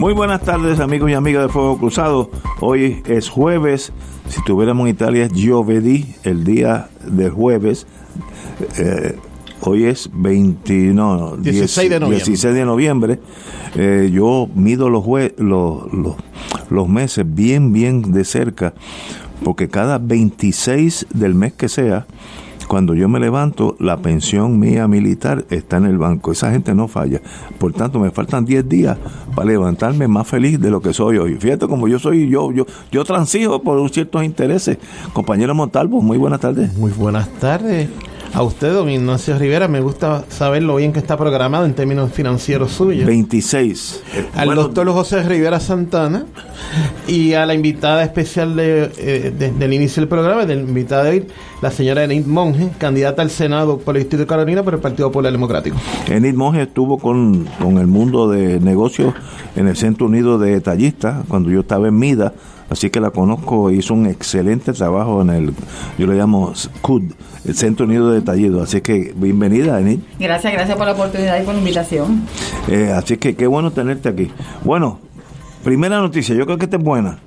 Muy buenas tardes amigos y amigas de Fuego Cruzado. Hoy es jueves. Si tuviéramos en Italia es giovedì, el día de jueves. Eh, hoy es 20, no, 16 de noviembre. 16 de noviembre. Eh, yo mido los, jue- los, los, los meses bien, bien de cerca, porque cada 26 del mes que sea, cuando yo me levanto, la pensión mía militar está en el banco. Esa gente no falla. Por tanto, me faltan 10 días para levantarme más feliz de lo que soy hoy. Fíjate como yo soy, yo, yo, yo transijo por ciertos intereses. Compañero Montalvo, muy buenas tardes. Muy buenas tardes. A usted, don Ignacio Rivera, me gusta saber lo bien que está programado en términos financieros suyos. 26. Eh, Al bueno, doctor José Rivera Santana y a la invitada especial de, eh, de- del inicio del programa, de la invitada de hoy, la señora Enid Monge, candidata al Senado por el Distrito de Carolina por el Partido Popular Democrático. Enid Monge estuvo con, con el mundo de negocios en el Centro Unido de Detallistas cuando yo estaba en MIDA, así que la conozco, hizo un excelente trabajo en el, yo le llamo CUD, el Centro Unido de Detallistas, así que bienvenida Enid. Gracias, gracias por la oportunidad y por la invitación. Eh, así que qué bueno tenerte aquí. Bueno, primera noticia, yo creo que esta es buena.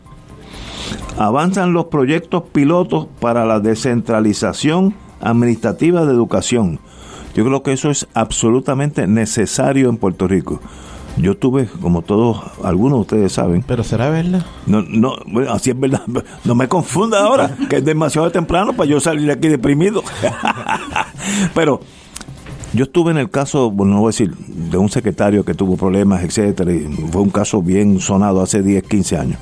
Avanzan los proyectos pilotos para la descentralización administrativa de educación. Yo creo que eso es absolutamente necesario en Puerto Rico. Yo tuve, como todos, algunos de ustedes saben, Pero será verdad. no, no, bueno, así es verdad. No me confunda ahora, que es demasiado temprano para yo salir aquí deprimido. Pero yo estuve en el caso, bueno, no voy a decir, de un secretario que tuvo problemas, etcétera, y fue un caso bien sonado hace 10, 15 años.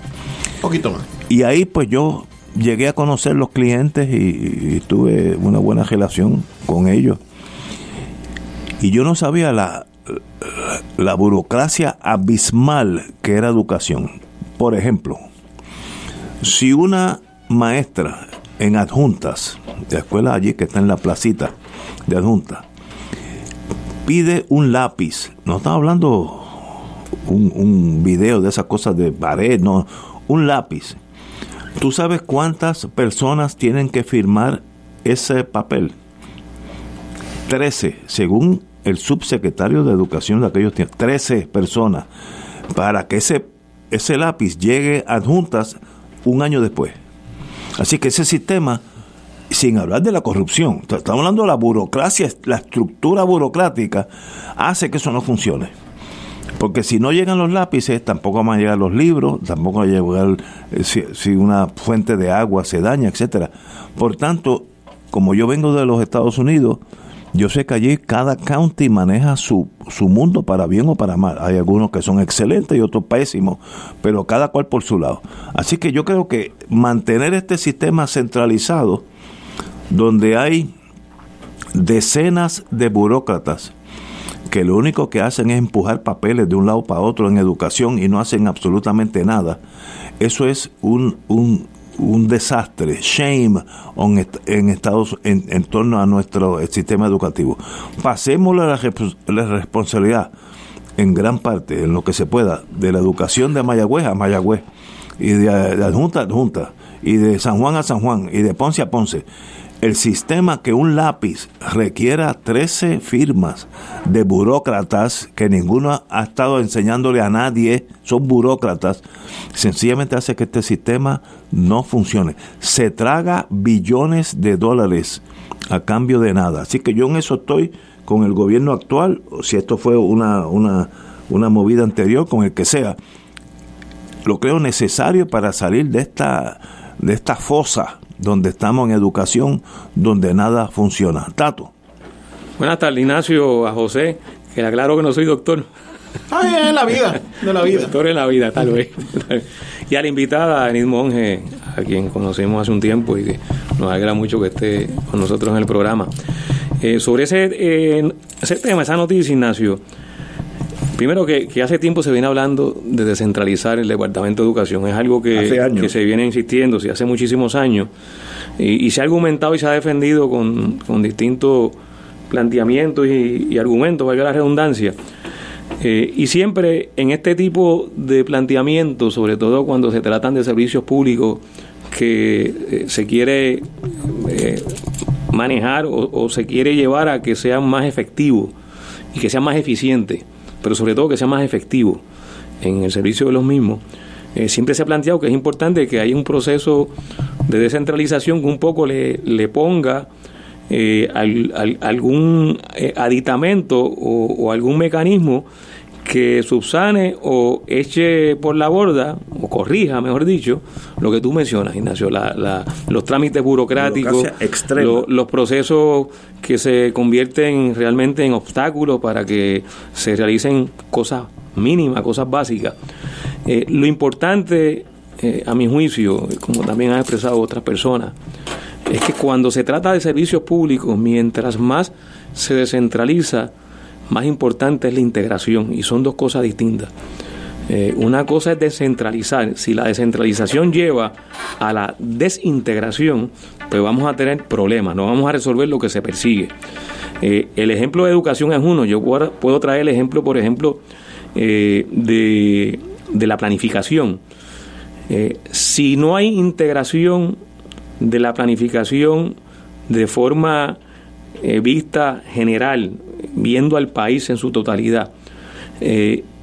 Un poquito más. Y ahí pues yo llegué a conocer los clientes y, y tuve una buena relación con ellos. Y yo no sabía la, la burocracia abismal que era educación. Por ejemplo, si una maestra en adjuntas, de escuela allí que está en la placita de adjuntas, pide un lápiz, no estaba hablando un, un video de esas cosas de pared, no, un lápiz. ¿Tú sabes cuántas personas tienen que firmar ese papel? 13, según el subsecretario de Educación de aquellos tiempos. 13 personas para que ese, ese lápiz llegue adjuntas un año después. Así que ese sistema, sin hablar de la corrupción, estamos hablando de la burocracia, la estructura burocrática, hace que eso no funcione. Porque si no llegan los lápices, tampoco van a llegar los libros, tampoco va a llegar eh, si, si una fuente de agua se daña, etcétera. Por tanto, como yo vengo de los Estados Unidos, yo sé que allí cada county maneja su, su mundo para bien o para mal. Hay algunos que son excelentes y otros pésimos, pero cada cual por su lado. Así que yo creo que mantener este sistema centralizado, donde hay decenas de burócratas que lo único que hacen es empujar papeles de un lado para otro en educación y no hacen absolutamente nada, eso es un, un, un desastre, shame en Estados en, torno a nuestro eh, sistema educativo. Repos- la responsabilidad en gran parte, en lo que se pueda, de la educación de Mayagüez a Mayagüez, y de, de adjunta a adjunta, y de San Juan a San Juan, y de Ponce a Ponce. El sistema que un lápiz requiera 13 firmas de burócratas que ninguno ha estado enseñándole a nadie, son burócratas, sencillamente hace que este sistema no funcione. Se traga billones de dólares a cambio de nada. Así que yo en eso estoy con el gobierno actual, si esto fue una, una, una movida anterior, con el que sea, lo creo necesario para salir de esta, de esta fosa donde estamos en educación, donde nada funciona. Tato. Buenas tardes, Ignacio, a José, que aclaro que no soy doctor. Ah, en la vida, de la vida. Doctor en la vida, tal vez. y a la invitada, Enid Monge, a quien conocemos hace un tiempo y que nos alegra mucho que esté con nosotros en el programa. Eh, sobre ese, eh, ese tema, esa noticia, Ignacio, Primero que, hace tiempo se viene hablando de descentralizar el Departamento de Educación. Es algo que, que se viene insistiendo, sí, hace muchísimos años. Y, se ha argumentado y se ha defendido con, distintos planteamientos y, argumentos, valga la redundancia. Eh, y siempre en este tipo de planteamientos, sobre todo cuando se tratan de servicios públicos que eh, se quiere eh, manejar o, o, se quiere llevar a que sean más efectivos y que sean más eficientes, pero sobre todo que sea más efectivo en el servicio de los mismos. Eh, siempre se ha planteado que es importante que haya un proceso de descentralización que un poco le, le ponga eh, algún eh, aditamento o, algún mecanismo que subsane o eche por la borda, o corrija, mejor dicho, lo que tú mencionas, Ignacio, la, los trámites burocráticos, los procesos que se convierten realmente en obstáculos para que se realicen cosas mínimas, cosas básicas. Eh, lo importante, eh, a mi juicio, como también han expresado otras personas, es que cuando se trata de servicios públicos, mientras más se descentraliza, más importante es la integración y son dos cosas distintas. Eh, una cosa es descentralizar. Si la descentralización lleva a la desintegración, pues vamos a tener problemas, no vamos a resolver lo que se persigue. Eh, el ejemplo de educación es uno. Yo puedo traer el ejemplo, por ejemplo, eh, de, de, la planificación. si no hay integración de la planificación de forma vista general, viendo al país en su totalidad,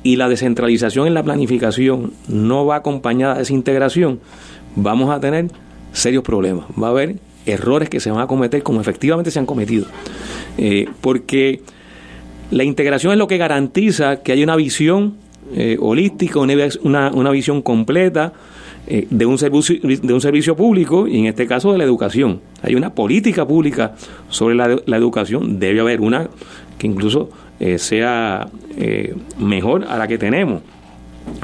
y la descentralización en la planificación no va acompañada de esa integración, vamos a tener serios problemas. Va a haber errores que se van a cometer como efectivamente se han cometido. Eh, porque la integración es lo que garantiza que haya una visión eh, holística, una, una, visión completa eh, de, un servicio, de un servicio público y en este caso de la educación. Hay una política pública sobre la, la educación, debe haber una que incluso eh, sea eh, mejor a la que tenemos.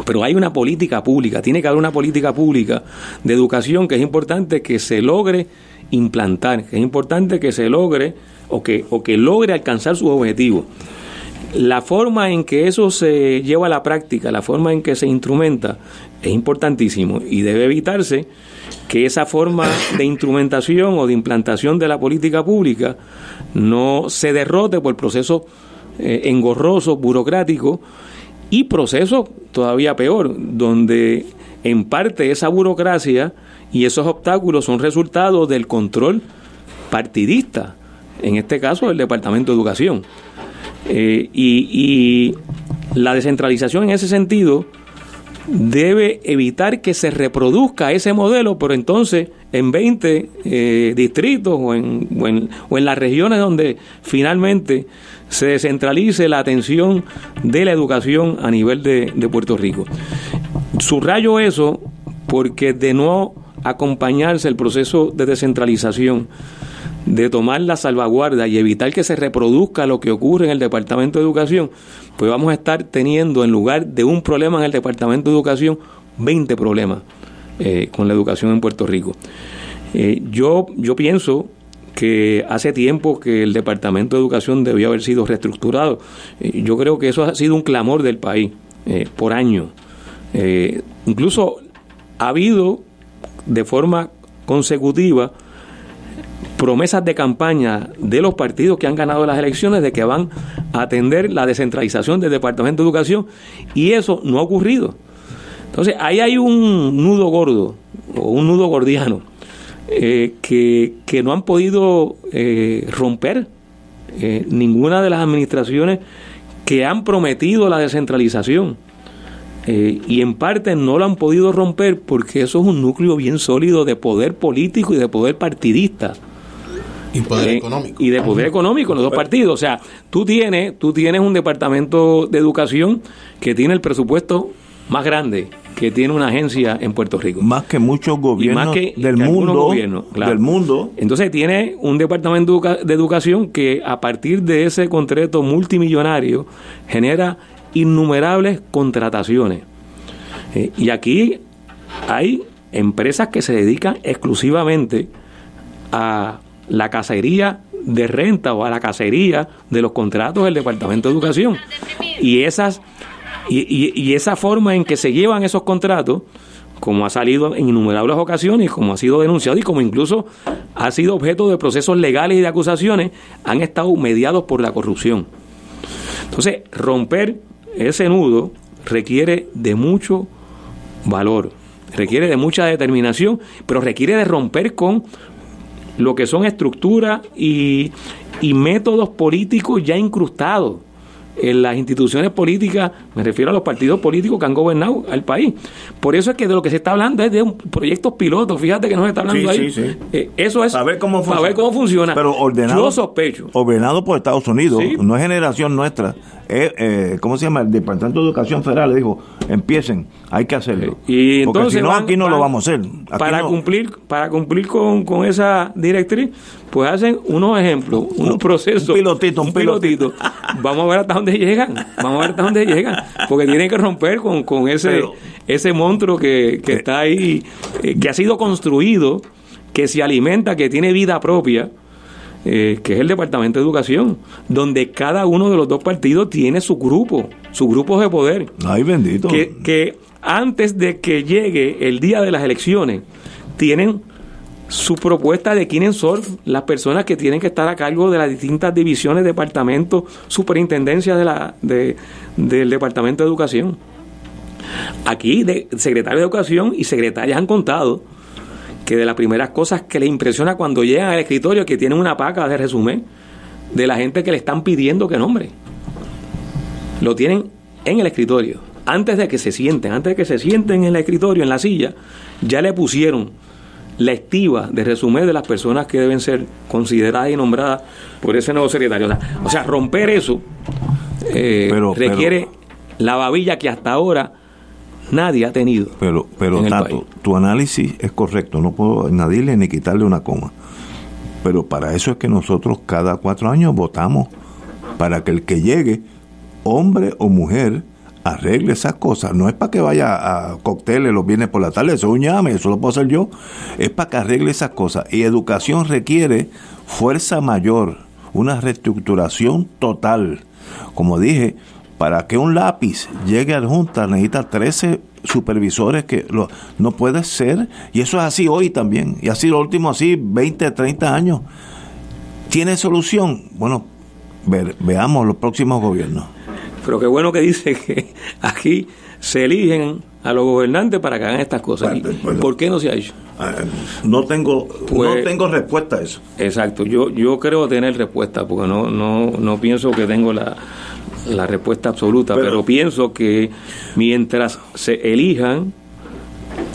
Pero hay una política pública, tiene que haber una política pública de educación que es importante que se logre implantar, que es importante que se logre o que, o que logre alcanzar sus objetivos. La forma en que eso se lleva a la práctica, la forma en que se instrumenta, es importantísimo y debe evitarse que esa forma de instrumentación o de implantación de la política pública no se derrote por procesos eh, engorroso, burocrático y proceso todavía peor, donde en parte esa burocracia y esos obstáculos son resultado del control partidista, en este caso el Departamento de Educación. Eh, y, la descentralización en ese sentido debe evitar que se reproduzca ese modelo, pero entonces en 20 eh, distritos o en, o en, o en las regiones donde finalmente se descentralice la atención de la educación a nivel de, Puerto Rico. Subrayo eso porque de no acompañarse el proceso de descentralización, de tomar la salvaguarda y evitar que se reproduzca lo que ocurre en el Departamento de Educación, pues vamos a estar teniendo en lugar de un problema en el Departamento de Educación, 20 problemas eh, con la educación en Puerto Rico. Eh, yo, yo pienso que hace tiempo que el Departamento de Educación debió haber sido reestructurado. Eh, yo creo que eso ha sido un clamor del país por años. Incluso ha habido de forma consecutiva promesas de campaña de los partidos que han ganado las elecciones de que van a atender la descentralización del Departamento de Educación y eso no ha ocurrido. Entonces, ahí hay un nudo gordo o un nudo gordiano eh, que, que, no han podido eh, romper eh, ninguna de las administraciones que han prometido la descentralización. y en parte no lo han podido romper porque eso es un núcleo bien sólido de poder político y de poder partidista. Y poder económico. Y de poder económico en los dos partidos. O sea, tú tienes, tú tienes un departamento de educación que tiene el presupuesto más grande que tiene una agencia en Puerto Rico. Más que muchos gobiernos del, mundo, del mundo. Entonces tiene un departamento de educación que a partir de ese contrato multimillonario genera innumerables contrataciones. Eh, y aquí hay empresas que se dedican exclusivamente a la cacería de renta o a la cacería de los contratos del Departamento de Educación. Y esas y, y, esa forma en que se llevan esos contratos, como ha salido en innumerables ocasiones, como ha sido denunciado y como incluso ha sido objeto de procesos legales y de acusaciones, han estado mediados por la corrupción. Entonces, romper ese nudo requiere de mucho valor, requiere de mucha determinación, pero requiere de romper con lo que son estructuras y, y métodos políticos ya incrustados en las instituciones políticas, me refiero a los partidos políticos que han gobernado al país. Por eso es que de lo que se está hablando es de un proyectos pilotos, fíjate que no se está hablando ahí. Eh, eso es para ver cómo funciona. ver cómo funciona. Pero ordenado, Yo sospecho. Ordenado por Estados Unidos, no es generación nuestra. Eh, ¿Cómo se llama? El Departamento de Educación Federal le dijo, empiecen, hay que hacerlo. Y entonces Porque si no, aquí no lo vamos a hacer. para, cumplir, para cumplir con, con esa directriz, pues hacen unos ejemplos, unos procesos. Un pilotito, un, pilotito. Vamos a ver hasta dónde llegan, vamos a ver hasta dónde llegan, porque tienen que romper con, con ese, ese monstruo que, que está ahí, eh, que ha sido construido, que se alimenta, que tiene vida propia. Eh, que es el Departamento de Educación, donde cada uno de los dos partidos tiene su grupo, su grupo de poder. Ay, bendito. Que, que antes de que llegue el día de las elecciones, tienen su propuesta de quiénes son las personas que tienen que estar a cargo de las distintas divisiones, departamentos, superintendencia de la, de, del Departamento de Educación. Aquí, de, secretario de Educación y secretarias han contado que de las primeras cosas que les impresiona cuando llegan al escritorio es que tienen una paca de resumen de la gente que le están pidiendo que nombre. Lo tienen en el escritorio. Antes de que se sienten, antes de que se sienten en el escritorio, en la silla, ya le pusieron la estiva de resumen de las personas que deben ser consideradas y nombradas por ese nuevo secretario. O sea, romper eso eh, requiere la babilla que hasta ahora nadie ha tenido. Pero, pero Tato, tu análisis es correcto, no puedo añadirle ni quitarle una coma. Pero para eso es que nosotros cada cuatro años votamos para que el que llegue, hombre o mujer, arregle esas cosas. No es para que vaya a cócteles los viernes por la tarde, eso es un llame, eso lo puedo hacer yo. Es para que arregle esas cosas. Y educación requiere fuerza mayor, una reestructuración total. Como dije, para que un lápiz llegue a Junta necesita 13 supervisores que lo, no puede ser. Y eso es así hoy también. Y así lo último, así 20, 30 años. ¿Tiene solución? Bueno, veamos los próximos gobiernos. Pero qué bueno que dice que aquí se eligen a los gobernantes para que hagan estas cosas. ¿Por qué no se ha hecho? Ah, no tengo no pues, tengo respuesta a eso. Exacto, yo yo creo tener respuesta porque no no no pienso que tengo la, la respuesta absoluta, pero, pienso que mientras se elijan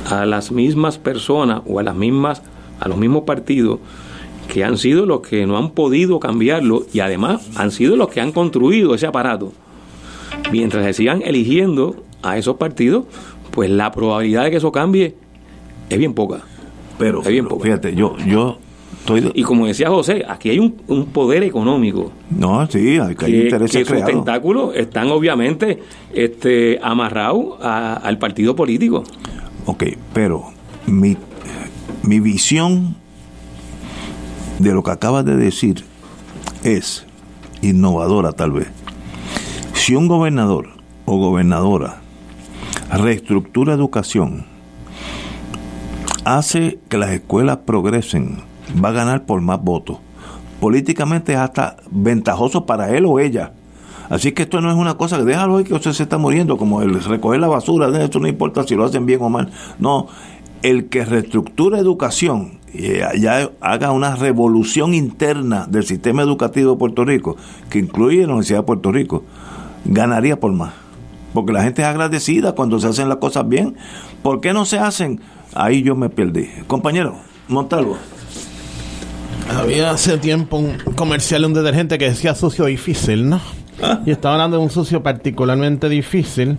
a las mismas personas o a las mismas a los mismos partidos que han sido los que no han podido cambiarlo y además han sido los que han construido ese aparato mientras se sigan eligiendo a esos partidos, pues la probabilidad de que eso cambie es bien poca. Pero, bien poca. fíjate, yo, yo estoy... Y como decía José, aquí hay un, poder económico. No, sí, hay, que, hay intereses que sus tentáculos están obviamente este, amarrados al partido político. Ok, pero mi, mi visión de lo que acabas de decir es innovadora tal vez si un gobernador o gobernadora reestructura educación, hace que las escuelas progresen, va a ganar por más votos. Políticamente es hasta ventajoso para él o ella. Así que esto no es una cosa que déjalo ahí que usted se está muriendo, como el recoger la basura, eso no importa si lo hacen bien o mal. No, el que reestructura educación eh, ya haga una revolución interna del sistema educativo de Puerto Rico, que incluye la Universidad de Puerto Rico, ganaría por más. Porque la gente es agradecida cuando se hacen las cosas bien. ¿Por qué no se hacen? Ahí yo me perdí. Compañero, Montalvo. Había hace tiempo un comercial de un detergente que decía sucio difícil, ¿no? Ah. Y estaba hablando de un sucio particularmente difícil.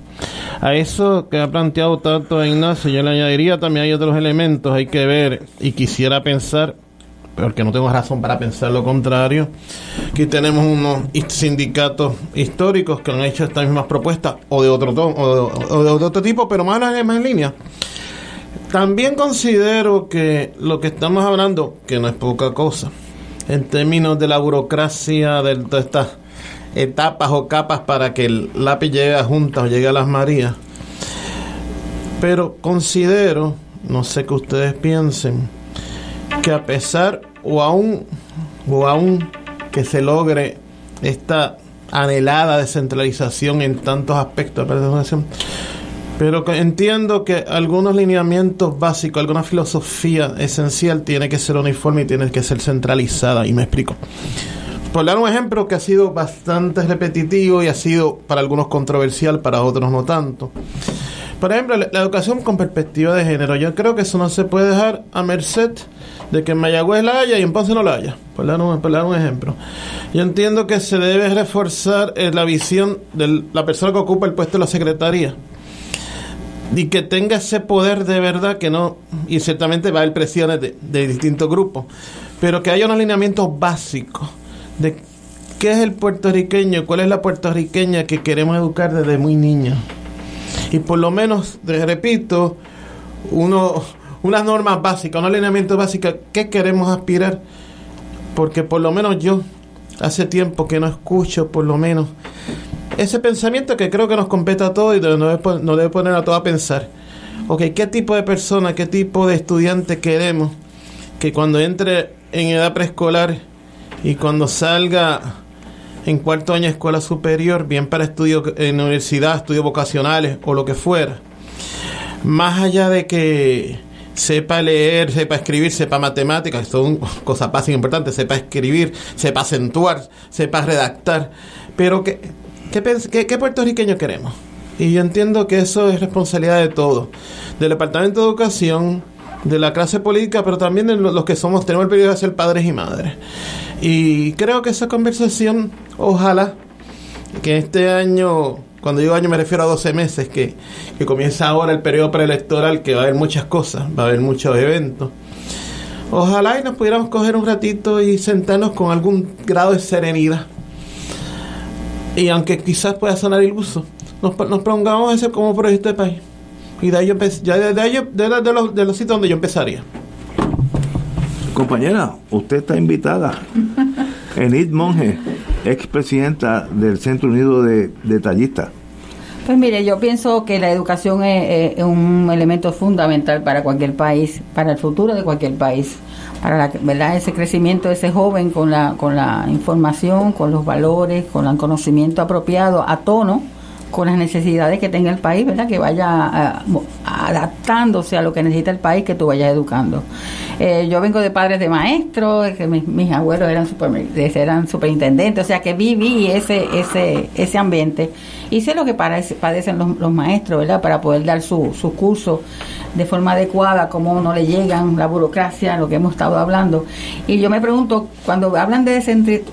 A eso que ha planteado tanto Ignacio, yo le añadiría también hay otros elementos, hay que ver y quisiera pensar, porque no tengo razón para pensar lo contrario, que tenemos unos sindicatos históricos que han hecho estas mismas propuestas o de otro o de, otro tipo, pero más, en línea. También considero que lo que estamos hablando, que no es poca cosa, en términos de la burocracia de todas estas etapas o capas para que el lápiz llegue a juntas o llegue a las Marías. Pero considero, no sé qué ustedes piensen, que a pesar o aún, o aún que se logre esta anhelada descentralización en tantos aspectos pero entiendo que algunos lineamientos básicos, alguna filosofía esencial tiene que ser uniforme y tiene que ser centralizada. Y me explico. Por dar un ejemplo que ha sido bastante repetitivo y ha sido para algunos controversial, para otros no tanto. Por ejemplo, la, educación con perspectiva de género. Yo creo que eso no se puede dejar a merced de que en Mayagüez la haya y en Ponce no la haya. Por dar un, por dar un ejemplo. Yo entiendo que se debe reforzar eh, la visión de la persona que ocupa el puesto de la secretaría y que tenga ese poder de verdad que no, y ciertamente va a haber presiones de, distintos grupos, pero que haya un alineamiento básico de qué es el puertorriqueño, cuál es la puertorriqueña que queremos educar desde muy niño. Y por lo menos, repito, uno, unas normas básicas, un alineamiento básico, ¿qué queremos aspirar? Porque por lo menos yo, hace tiempo que no escucho, por lo menos, ese pensamiento que creo que nos compete a todos y nos debe, poner a todos a pensar. Ok, ¿qué tipo de persona, qué tipo de estudiante queremos que cuando entre en edad preescolar y cuando salga en cuarto año de escuela superior, bien para estudios en universidad, estudios vocacionales o lo que fuera, más allá de que sepa leer, sepa escribir, sepa matemáticas, son cosas básicas importantes, sepa escribir, sepa acentuar, sepa redactar, pero que ¿Qué, puertorriqueño queremos? Y yo entiendo que eso es responsabilidad de todos, del Departamento de Educación, de la clase política, pero también de los que somos, tenemos el periodo de ser padres y madres. Y creo que esa conversación, ojalá, que este año, cuando digo año me refiero a 12 meses, que, que comienza ahora el periodo preelectoral, que va a haber muchas cosas, va a haber muchos eventos. Ojalá y nos pudiéramos coger un ratito y sentarnos con algún grado de serenidad y aunque quizás pueda sonar iluso, nos, nos prolongamos ese como proyecto de país. Y de ahí, ya de, ahí de, los, de los sitios donde yo empezaría. Compañera, usted está invitada. Enid Monge, expresidenta del Centro Unido de Detallistas. Pues mire, yo pienso que la educación es, un elemento fundamental para cualquier país, para el futuro de cualquier país, para la, ¿verdad? ese crecimiento de ese joven con la, con la información, con los valores, con el conocimiento apropiado, a tono con las necesidades que tenga el país, ¿verdad? Que vaya eh, adaptándose a lo que necesita el país, que tú vayas educando. Eh, yo vengo de padres de maestros, que mis, abuelos eran super, eran superintendentes, o sea que viví ese ese ese ambiente y sé lo que padecen los, maestros, ¿verdad? Para poder dar su, su curso de forma adecuada, cómo no le llegan, la burocracia, lo que hemos estado hablando. Y yo me pregunto, cuando hablan de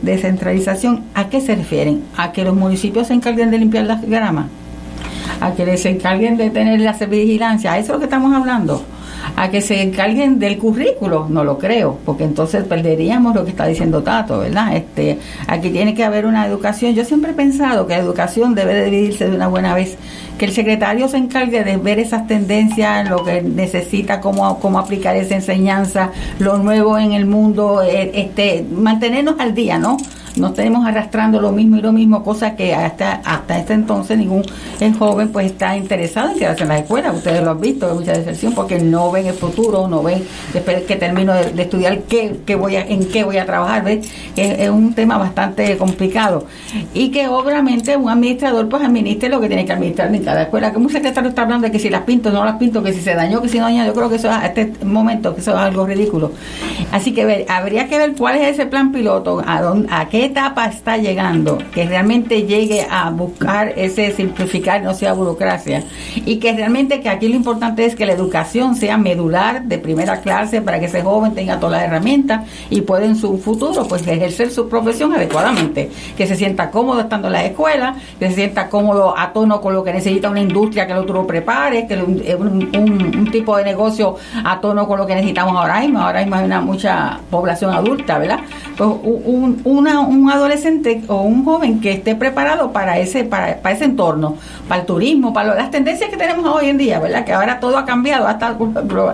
descentralización, ¿a qué se refieren? ¿A que los municipios se encarguen de limpiar las gramas? ¿A que les encarguen de tener la vigilancia? ¿A eso es lo que estamos hablando? A que se encarguen del currículo, no lo creo, porque entonces perderíamos lo que está diciendo Tato, ¿verdad? Este, aquí tiene que haber una educación. Yo siempre he pensado que la educación debe dividirse de una buena vez, que el secretario se encargue de ver esas tendencias, lo que necesita, cómo, cómo aplicar esa enseñanza, lo nuevo en el mundo, eh, este, mantenernos al día, ¿no? Nos tenemos arrastrando lo mismo y lo mismo, cosa que hasta, hasta este entonces ningún joven pues está interesado en quedarse en la escuela. Ustedes lo han visto, hay mucha decepción porque no ven el futuro, no ven después que termino de, estudiar qué, voy a, en qué voy a trabajar. ¿ves? Es, es, un tema bastante complicado. Y que obviamente un administrador pues administre lo que tiene que administrar en cada escuela. Que un secretario está hablando de que si las pinto, no las pinto, que si se dañó, que si no dañó. Yo creo que eso a este momento, que eso es algo ridículo. Así que habría que ver cuál es ese plan piloto, a, dónde, a qué etapa está llegando, que realmente llegue a buscar ese simplificar, no sea burocracia. Y que realmente que aquí lo importante es que la educación sea medular de primera clase para que ese joven tenga todas las herramientas y pueda en su futuro pues ejercer su profesión adecuadamente. Que se sienta cómodo estando en la escuela, que se sienta cómodo a tono con lo que necesita una industria que el otro prepare, que un, un, tipo de negocio a tono con lo que necesitamos ahora mismo. Ahora mismo hay una mucha población adulta, ¿verdad? Pues un, un adolescente o un joven que esté preparado para ese, para, para ese entorno, para el turismo, para las tendencias que tenemos hoy en día, ¿verdad? Que ahora todo ha cambiado, hasta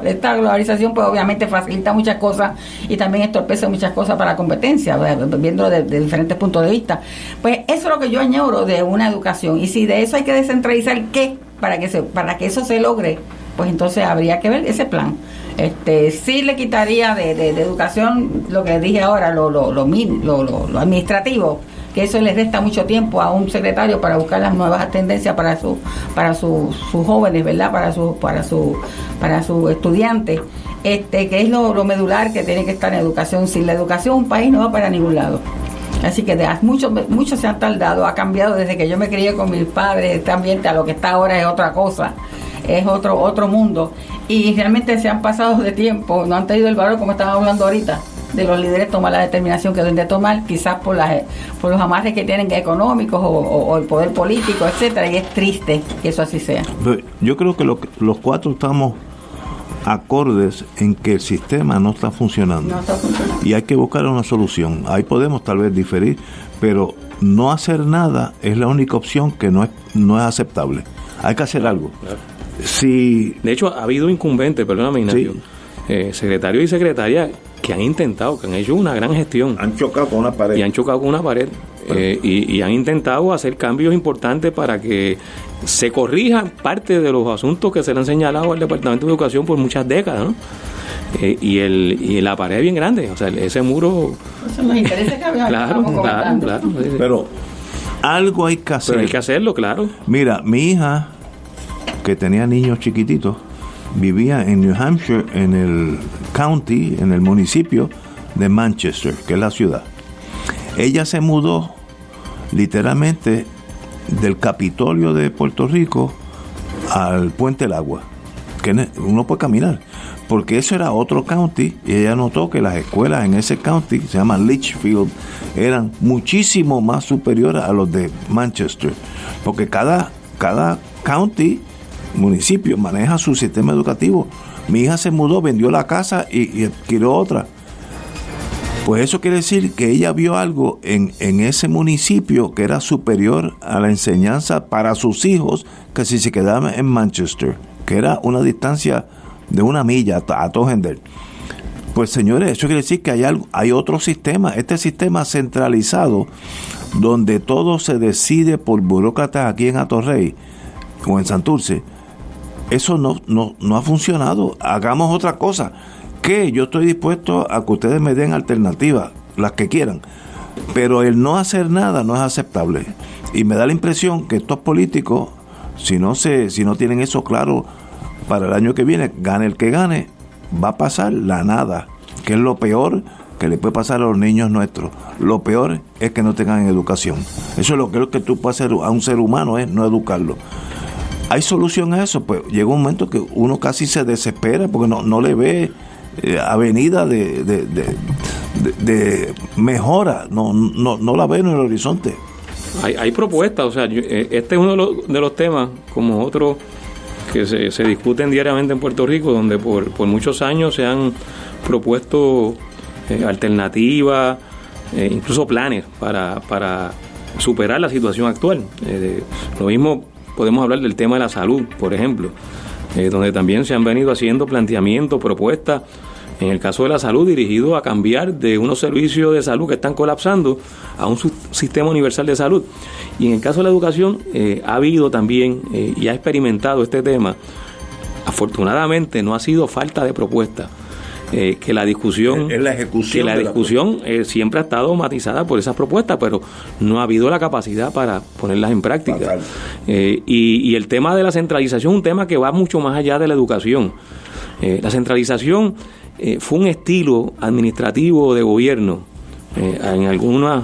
esta globalización pues obviamente facilita muchas cosas y también estorpece muchas cosas para la competencia, viendo de diferentes puntos de vista. Pues eso es lo que yo añoro de una educación y si de eso hay que descentralizar qué para que se, para que eso se logre, pues entonces habría que ver ese plan. Este, sí le quitaría de, educación lo que dije ahora, lo, lo, lo, lo, administrativo, que eso le resta mucho tiempo a un secretario para buscar las nuevas tendencias para su, para sus jóvenes, ¿verdad? Para su, para su, para sus estudiantes, este, que es lo, medular que tiene que estar en educación. Sin la educación un país no va para ningún lado. Así que muchos mucho se han tardado, ha cambiado desde que yo me crié con mis padres, este ambiente a lo que está ahora es otra cosa, es otro, otro mundo. Y realmente se han pasado de tiempo, no han tenido el valor como estaba hablando ahorita de los líderes tomar la determinación que deben de tomar, quizás por, las, por los amarres que tienen económicos o, el poder político, etcétera, y es triste que eso así sea. Yo creo que los cuatro estamos acordes en que el sistema no está, funcionando. Y hay que buscar una solución. Ahí podemos tal vez diferir, pero no hacer nada es la única opción que no es, no es aceptable. Hay que hacer algo. Si, de hecho, ha habido incumbentes, perdóname, Ignacio, eh, secretario y secretaria que han intentado, que han hecho una gran gestión. Han chocado con una pared. Y han chocado con una pared. Eh, y, han intentado hacer cambios importantes para que se corrijan parte de los asuntos que se le han señalado al Departamento de Educación por muchas décadas, ¿no? Eh, y, el, y la pared es bien grande, o sea, ese muro... claro, claro, claro. Pero algo hay que hacer. hay que hacerlo, claro. Mira, mi hija, que tenía niños chiquititos, vivía en New Hampshire, en el county, en el municipio de Manchester, que es la ciudad. Ella se mudó literalmente del Capitolio de Puerto Rico al Puente del Agua, que uno puede caminar, porque eso era otro county y ella notó que las escuelas en ese county, se llama Litchfield, eran muchísimo más superiores a los de Manchester, porque cada, cada county, municipio, maneja su sistema educativo. Mi hija se mudó, vendió la casa y, adquirió otra pues eso quiere decir que ella vio algo en, en, ese municipio que era superior a la enseñanza para sus hijos que si se quedaban en Manchester, que era una distancia de una milla a Togender. Pues señores, eso quiere decir que hay, algo, hay otro sistema, este sistema centralizado, donde todo se decide por burócratas aquí en Atorrey o en Santurce. Eso no, no, no ha funcionado. Hagamos otra cosa que yo estoy dispuesto a que ustedes me den alternativas, las que quieran, pero el no hacer nada no es aceptable. Y me da la impresión que estos políticos, si no, se, si no tienen eso claro para el año que viene, gane el que gane, va a pasar la nada, que es lo peor que le puede pasar a los niños nuestros. Lo peor es que no tengan educación. Eso es lo que, que tú puedes hacer a un ser humano, es no educarlo. ¿Hay solución a eso? Pues llega un momento que uno casi se desespera porque no, no le ve eh, avenida de, de, mejora, no, no, no la veo en el horizonte. Hay, hay propuestas, o sea, eh, este es uno de los, de los temas, como otros que se, se, discuten diariamente en Puerto Rico, donde por, por muchos años se han propuesto eh, alternativas, incluso planes para, para superar la situación actual. lo mismo podemos hablar del tema de la salud, por ejemplo. Eh, donde también se han venido haciendo planteamientos, propuestas En el caso de la salud, dirigido a cambiar de unos servicios de salud que están colapsando a un sistema universal de salud. Y en el caso de la educación, eh, ha habido también eh, y ha experimentado este tema. Afortunadamente no ha sido falta de propuesta. Eh, que la discusión la ejecución que la discusión siempre ha estado matizada por esas propuestas pero no ha habido la capacidad para ponerlas en práctica y, y, el tema de la centralización es un tema que va mucho más allá de la educación la centralización eh, fue un estilo administrativo de gobierno. Eh, en, algunas,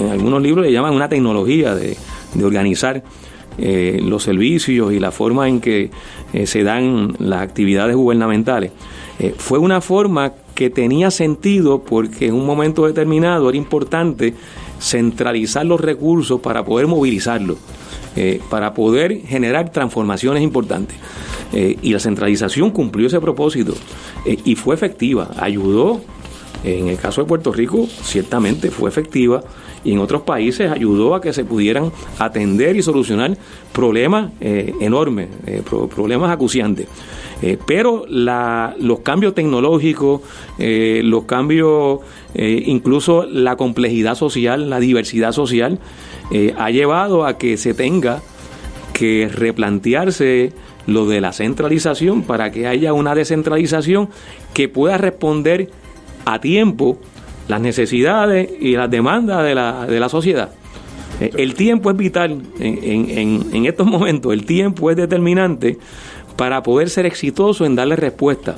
en algunos libros le llaman una tecnología de, organizar eh, los servicios y la forma en que se dan las actividades gubernamentales. Fue una forma que tenía sentido porque en un momento determinado era importante centralizar los recursos para poder movilizarlos, para poder generar transformaciones importantes. y la centralización cumplió ese propósito. Eh, y fue efectiva, ayudó. En el caso de Puerto Rico, ciertamente fue efectiva y en otros países ayudó a que se pudieran atender y solucionar problemas eh, enormes, eh, problemas acuciantes. pero la, los cambios tecnológicos, los cambios, incluso la complejidad social, la diversidad social, ha llevado a que se tenga que replantearse lo de la centralización para que haya una descentralización que pueda responder a tiempo las necesidades y las demandas de la, de la sociedad. Eh, el tiempo es vital en, en, en, estos momentos, el tiempo es determinante para poder ser exitoso en darle respuesta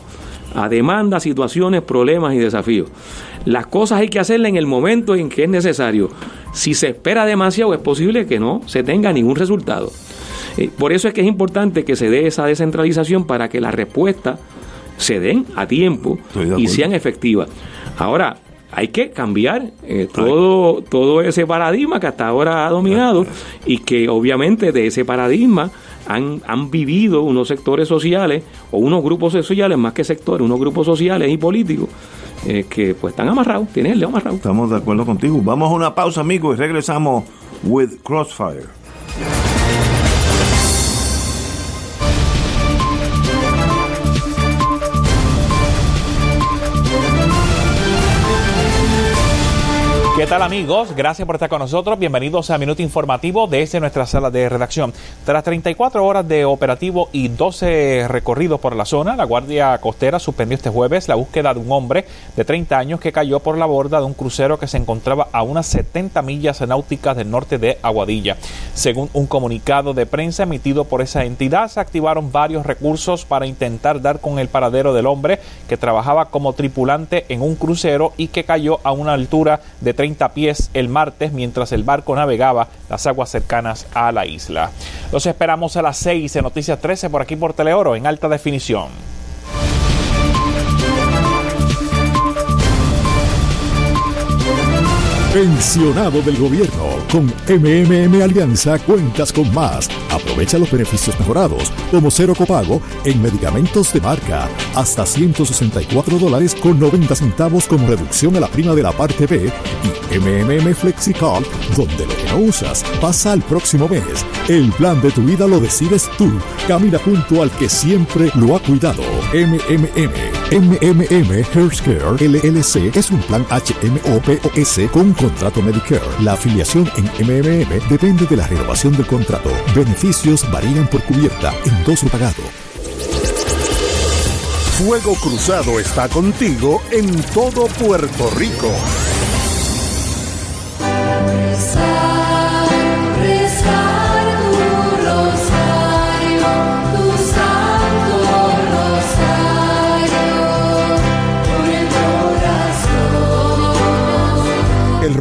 a demandas, situaciones, problemas y desafíos. Las cosas hay que hacerlas en el momento en que es necesario. Si se espera demasiado es posible que no se tenga ningún resultado. Eh, por eso es que es importante que se dé esa descentralización para que las respuestas se den a tiempo y sean efectivas. Ahora, hay que cambiar eh, todo, todo ese paradigma que hasta ahora ha dominado y que obviamente de ese paradigma han, han vivido unos sectores sociales o unos grupos sociales, más que sectores, unos grupos sociales y políticos eh, que pues están amarrados, tienen el amarrado. Estamos de acuerdo contigo. Vamos a una pausa, amigos, y regresamos with Crossfire. Tal amigos? Gracias por estar con nosotros. Bienvenidos a Minuto Informativo desde nuestra sala de redacción. Tras 34 horas de operativo y 12 recorridos por la zona, la Guardia Costera suspendió este jueves la búsqueda de un hombre de 30 años que cayó por la borda de un crucero que se encontraba a unas 70 millas náuticas del norte de Aguadilla. Según un comunicado de prensa emitido por esa entidad, se activaron varios recursos para intentar dar con el paradero del hombre que trabajaba como tripulante en un crucero y que cayó a una altura de 30 pies el martes mientras el barco navegaba las aguas cercanas a la isla. Los esperamos a las 6 en Noticias 13 por aquí por Teleoro en alta definición. Pensionado del gobierno. Con MMM Alianza cuentas con más. Aprovecha los beneficios mejorados, como cero copago en medicamentos de marca, hasta 164 dólares con 90 centavos como reducción a la prima de la parte B y MMM FlexiCard, donde lo que no usas pasa al próximo mes. El plan de tu vida lo decides tú. Camina junto al que siempre lo ha cuidado. MMM. MMM Healthcare LLC es un plan HMOPOS con contrato Medicare. La afiliación en MMM depende de la renovación del contrato. Beneficios varían por cubierta, endoso pagado. Fuego Cruzado está contigo en todo Puerto Rico.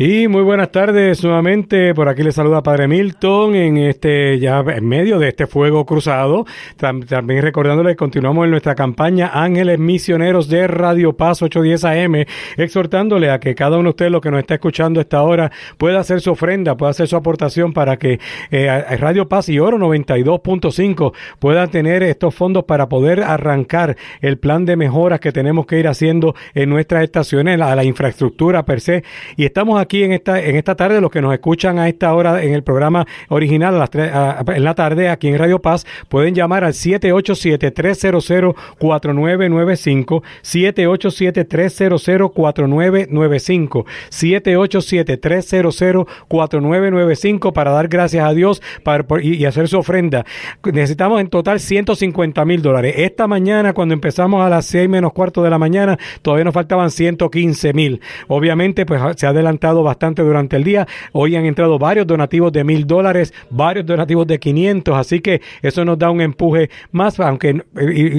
Y muy buenas tardes nuevamente. Por aquí le saluda Padre Milton en este ya en medio de este fuego cruzado. También recordándole que continuamos en nuestra campaña Ángeles Misioneros de Radio Paz 810 AM, exhortándole a que cada uno de ustedes, lo que nos está escuchando esta hora, pueda hacer su ofrenda, pueda hacer su aportación para que eh, Radio Paz y Oro 92.5 puedan tener estos fondos para poder arrancar el plan de mejoras que tenemos que ir haciendo en nuestras estaciones, a la infraestructura per se. Y estamos aquí en esta, en esta tarde, los que nos escuchan a esta hora en el programa original en la tarde aquí en Radio Paz, pueden llamar al 787-300-4995, 787-300-4995, 787-300-4995 para dar gracias a Dios para, y, hacer su ofrenda. Necesitamos en total 150 mil dólares. Esta mañana, cuando empezamos a las 6 menos cuarto de la mañana, todavía nos faltaban 115 mil. Obviamente, pues se ha adelantado bastante durante el día. Hoy han entrado varios donativos de mil dólares, varios donativos de 500, así que eso nos da un empuje más, aunque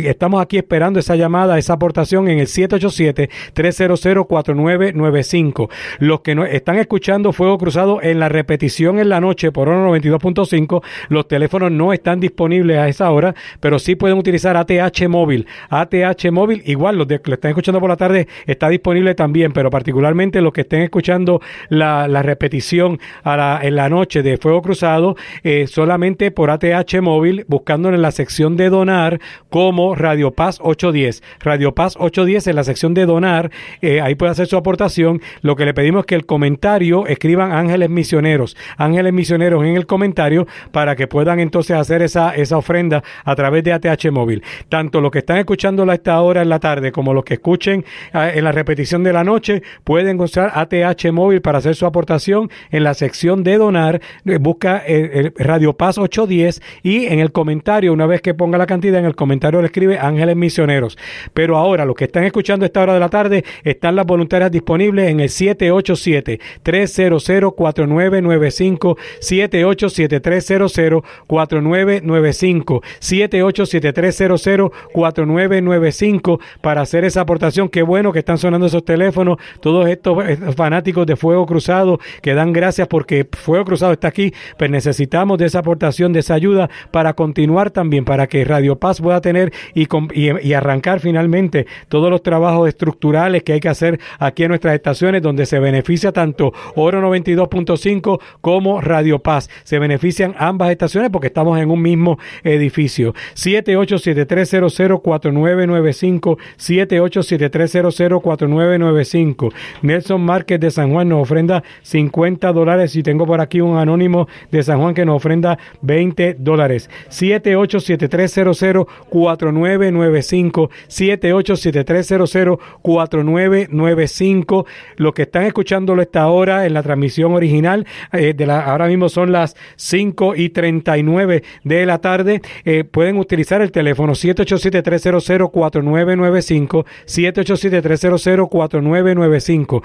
estamos aquí esperando esa llamada, esa aportación en el 787-300-4995. Los que no, están escuchando Fuego Cruzado en la repetición en la noche por 192.5, los teléfonos no están disponibles a esa hora, pero sí pueden utilizar ATH móvil. ATH móvil, igual los que lo están escuchando por la tarde, está disponible también, pero particularmente los que estén escuchando la, repetición en la noche de Fuego Cruzado eh, solamente por ATH móvil, buscándolo en la sección de donar como Radio Paz 810. Radio Paz 810 en la sección de donar, eh, ahí puede hacer su aportación. Lo que le pedimos es que el comentario escriban Ángeles Misioneros, Ángeles Misioneros en el comentario para que puedan entonces hacer esa, esa ofrenda a través de ATH móvil. Tanto los que están escuchando a esta hora en la tarde como los que escuchen ah, en la repetición de la noche pueden usar ATH móvil para hacer su aportación en la sección de donar. Eh, busca el, Radio Paz 810 y en el comentario, una vez que ponga la cantidad, en el comentario le escribe Ángeles Misioneros. Pero ahora, los que están escuchando a esta hora de la tarde, están las voluntarias disponibles en el 787-300-4995, 787-300-4995, 787-300-4995 para hacer esa aportación. Qué bueno que están sonando esos teléfonos, todos estos fanáticos de Fuego Cruzado, que dan gracias porque Fuego Cruzado está aquí, pues necesitamos de esa aportación, de esa ayuda para continuar también, para que Radio Paz pueda tener y, y, arrancar finalmente todos los trabajos estructurales que hay que hacer aquí en nuestras estaciones, donde se beneficia tanto Oro 92.5 como Radio Paz. Se benefician ambas estaciones porque estamos en un mismo edificio. 787-300-4995, 787-300-4995. Nelson Márquez de San Juan nos ofrenda 50 dólares y tengo por aquí un anónimo de San Juan que nos ofrenda 20 dólares. 787-300-4995, 787-300-4995. Los que están escuchándolo esta hora en la transmisión original, eh, de la, ahora mismo son las 5 y 39 de la tarde, eh, pueden utilizar el teléfono 787-300-4995, 787-300-4995.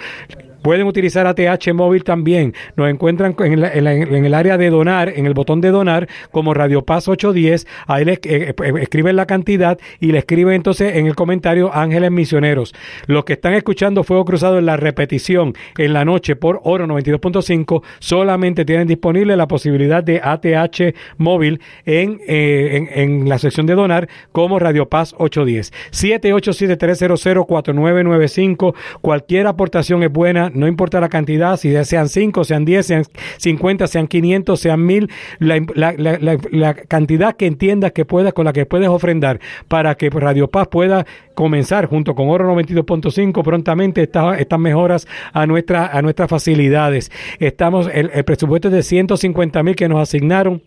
Pueden utilizar ATH móvil también. Nos encuentran en, el área de donar, en el botón de donar, como Radio Paz 810. Ahí les eh, eh, escriben la cantidad y le escriben entonces en el comentario Ángeles Misioneros. Los que están escuchando Fuego Cruzado en la repetición en la noche por Oro 92.5 solamente tienen disponible la posibilidad de ATH móvil en, eh, en, la sección de donar como Radio Paz 810. 787-300-4995. Cualquier aportación es buena no importa la cantidad, si sean 5, sean 10, sean 50, sean 500, sean 1000, la, cantidad que entiendas que puedas, con la que puedes ofrendar para que Radio Paz pueda comenzar junto con Oro 92.5 prontamente estas, mejoras a, nuestra, a nuestras facilidades. Estamos, el, el presupuesto es de 150 mil que nos asignaron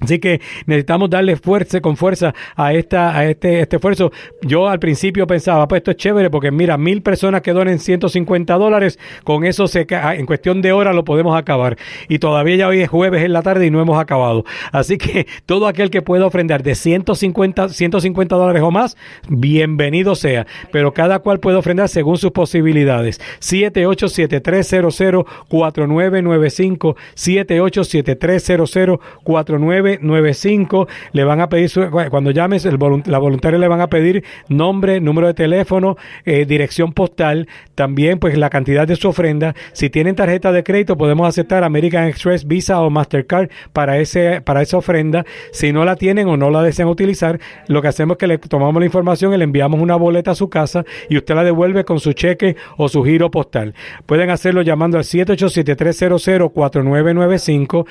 Así que necesitamos darle fuerza con fuerza a esta a este este esfuerzo. Yo al principio pensaba, pues esto es chévere porque mira, mil personas que donen 150 dólares, con eso se ah, en cuestión de horas lo podemos acabar. Y todavía ya hoy es jueves en la tarde y no hemos acabado. Así que todo aquel que pueda ofrendar de 150 150 dólares o más, bienvenido sea. Pero cada cual puede ofrendar según sus posibilidades. 787 300 4995 787 300 4995 4995. Le van a pedir, su- cuando llames, el la voluntaria le van a pedir nombre, número de teléfono, eh, dirección postal, también pues la cantidad de su ofrenda. Si tienen tarjeta de crédito, podemos aceptar American Express, Visa o Mastercard para, ese, para esa ofrenda. Si no la tienen o no la desean utilizar, lo que hacemos es que le tomamos la información y le enviamos una boleta a su casa y usted la devuelve con su cheque o su giro postal. Pueden hacerlo llamando al 787-300-4995,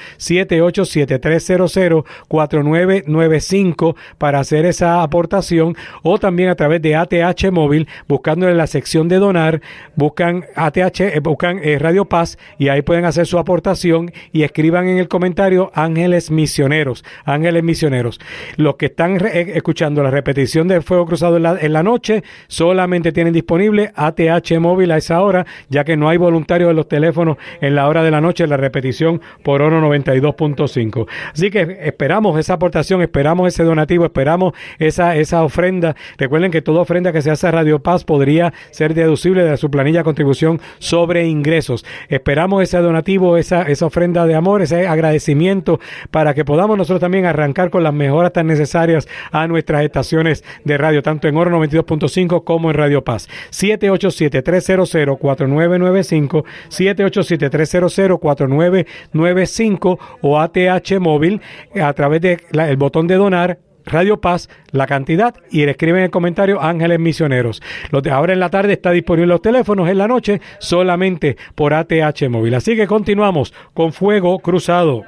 787-300-4995 para hacer esa aportación o también a través de ATH Móvil, buscando en la sección de donar, buscan ATH, eh, buscan eh, Radio Paz y ahí pueden hacer su aportación y escriban en el comentario Ángeles Misioneros, Ángeles Misioneros. Los que están eh, escuchando la repetición del Fuego Cruzado en la, en la noche solamente tienen disponible ATH Móvil a esa hora, ya que no hay voluntarios en los teléfonos en la hora de la noche la repetición por Oro 92.5. Así que esperamos esa aportación, esperamos ese donativo, esperamos esa, esa ofrenda. Recuerden que toda ofrenda que se hace a Radio Paz podría ser deducible de su planilla de contribución sobre ingresos. Esperamos ese donativo, esa, esa ofrenda de amor, ese agradecimiento para que podamos nosotros también arrancar con las mejoras tan necesarias a nuestras estaciones de radio, tanto en Oro 92.5 como en Radio Paz. 787-300-4995, 787-300-4995 o ATH móvil a través del el botón de donar Radio Paz, la cantidad y le escriben en el comentario Ángeles Misioneros. Los de ahora en la tarde está disponible los teléfonos, en la noche solamente por ATH móvil. Así que continuamos con Fuego Cruzado.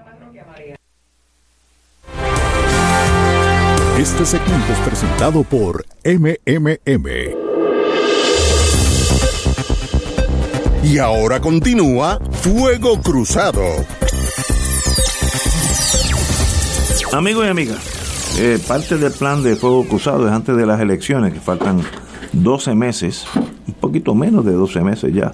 Este segmento es presentado por MMM. Y ahora continúa Fuego Cruzado. Amigos y amigas, eh, parte del plan de Fuego Cruzado es antes de las elecciones, que faltan 12 meses, un poquito menos de 12 meses ya,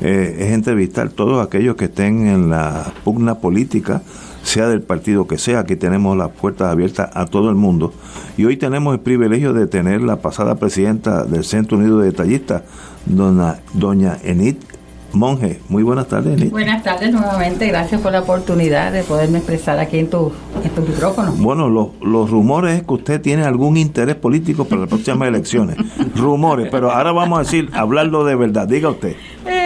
eh, es entrevistar todos aquellos que estén en la pugna política, sea del partido que sea, aquí tenemos las puertas abiertas a todo el mundo. Y hoy tenemos el privilegio de tener la pasada presidenta del Centro Unido de Detallistas, dona, doña Enid Monje. Muy buenas tardes. Buenas tardes nuevamente, gracias por la oportunidad de poderme expresar aquí en tu, en tu micrófono. Bueno, los, los rumores es que usted tiene algún interés político para las próximas elecciones. rumores, pero ahora vamos a decir, hablarlo de verdad. Diga usted.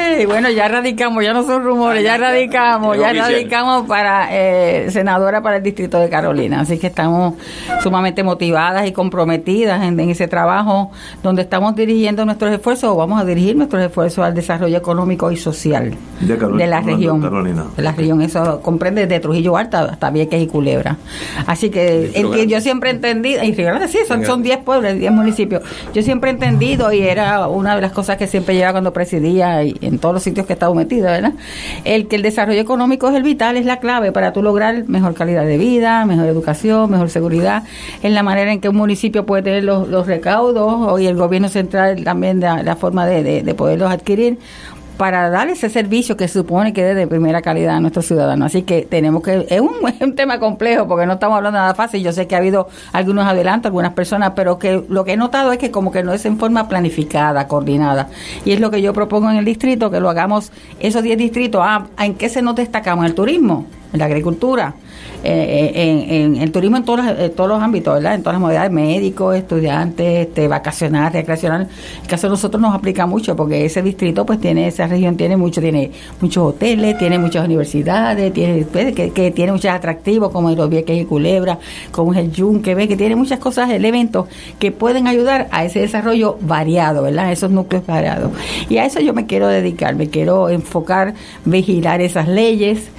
Eh, bueno, ya radicamos, ya no son rumores, ya radicamos, ya radicamos para eh, senadora para el distrito de Carolina. Así que estamos sumamente motivadas y comprometidas en, en ese trabajo donde estamos dirigiendo nuestros esfuerzos o vamos a dirigir nuestros esfuerzos al desarrollo económico y social De Carolina, la región. De la región, eso comprende desde Trujillo Alta hasta Vieques y Culebra. Así que yo siempre he entendido, y Río Grande sí, son son 10 pueblos, 10 municipios. Yo siempre he entendido y era una de las cosas que siempre llevaba cuando presidía y en todos los sitios que he estado metida, ¿verdad? El que el desarrollo económico es el vital, es la clave para tú lograr mejor calidad de vida, mejor educación, mejor seguridad, en la manera en que un municipio puede tener los, los recaudos y el gobierno central también la, la forma de- de poderlos adquirir para dar ese servicio que supone que es de primera calidad a nuestros ciudadanos. Así que tenemos que, es un, tema complejo porque no estamos hablando de nada fácil. Yo sé que ha habido algunos adelantos, algunas personas, pero que lo que he notado es que como que no es en forma planificada, coordinada. Y es lo que yo propongo en el distrito, que lo hagamos, esos 10 distritos, ah, ¿en qué se nos destacamos? En el turismo, en la agricultura, en, en el turismo en todos, en todos los ámbitos, ¿verdad? En todas las modalidades, médicos, estudiantes, este, vacacional, recreacional. El caso de nosotros nos aplica mucho porque ese distrito, pues tiene, esa región tiene mucho, tiene muchos hoteles, tiene muchas universidades, tiene, pues, que, que tiene muchos atractivos como el Vieques y Culebra, como es el Yunque, ve que tiene muchas cosas, elementos que pueden ayudar a ese desarrollo variado, ¿verdad? Esos núcleos variados. Y a eso yo me quiero dedicar, me quiero enfocar, vigilar esas leyes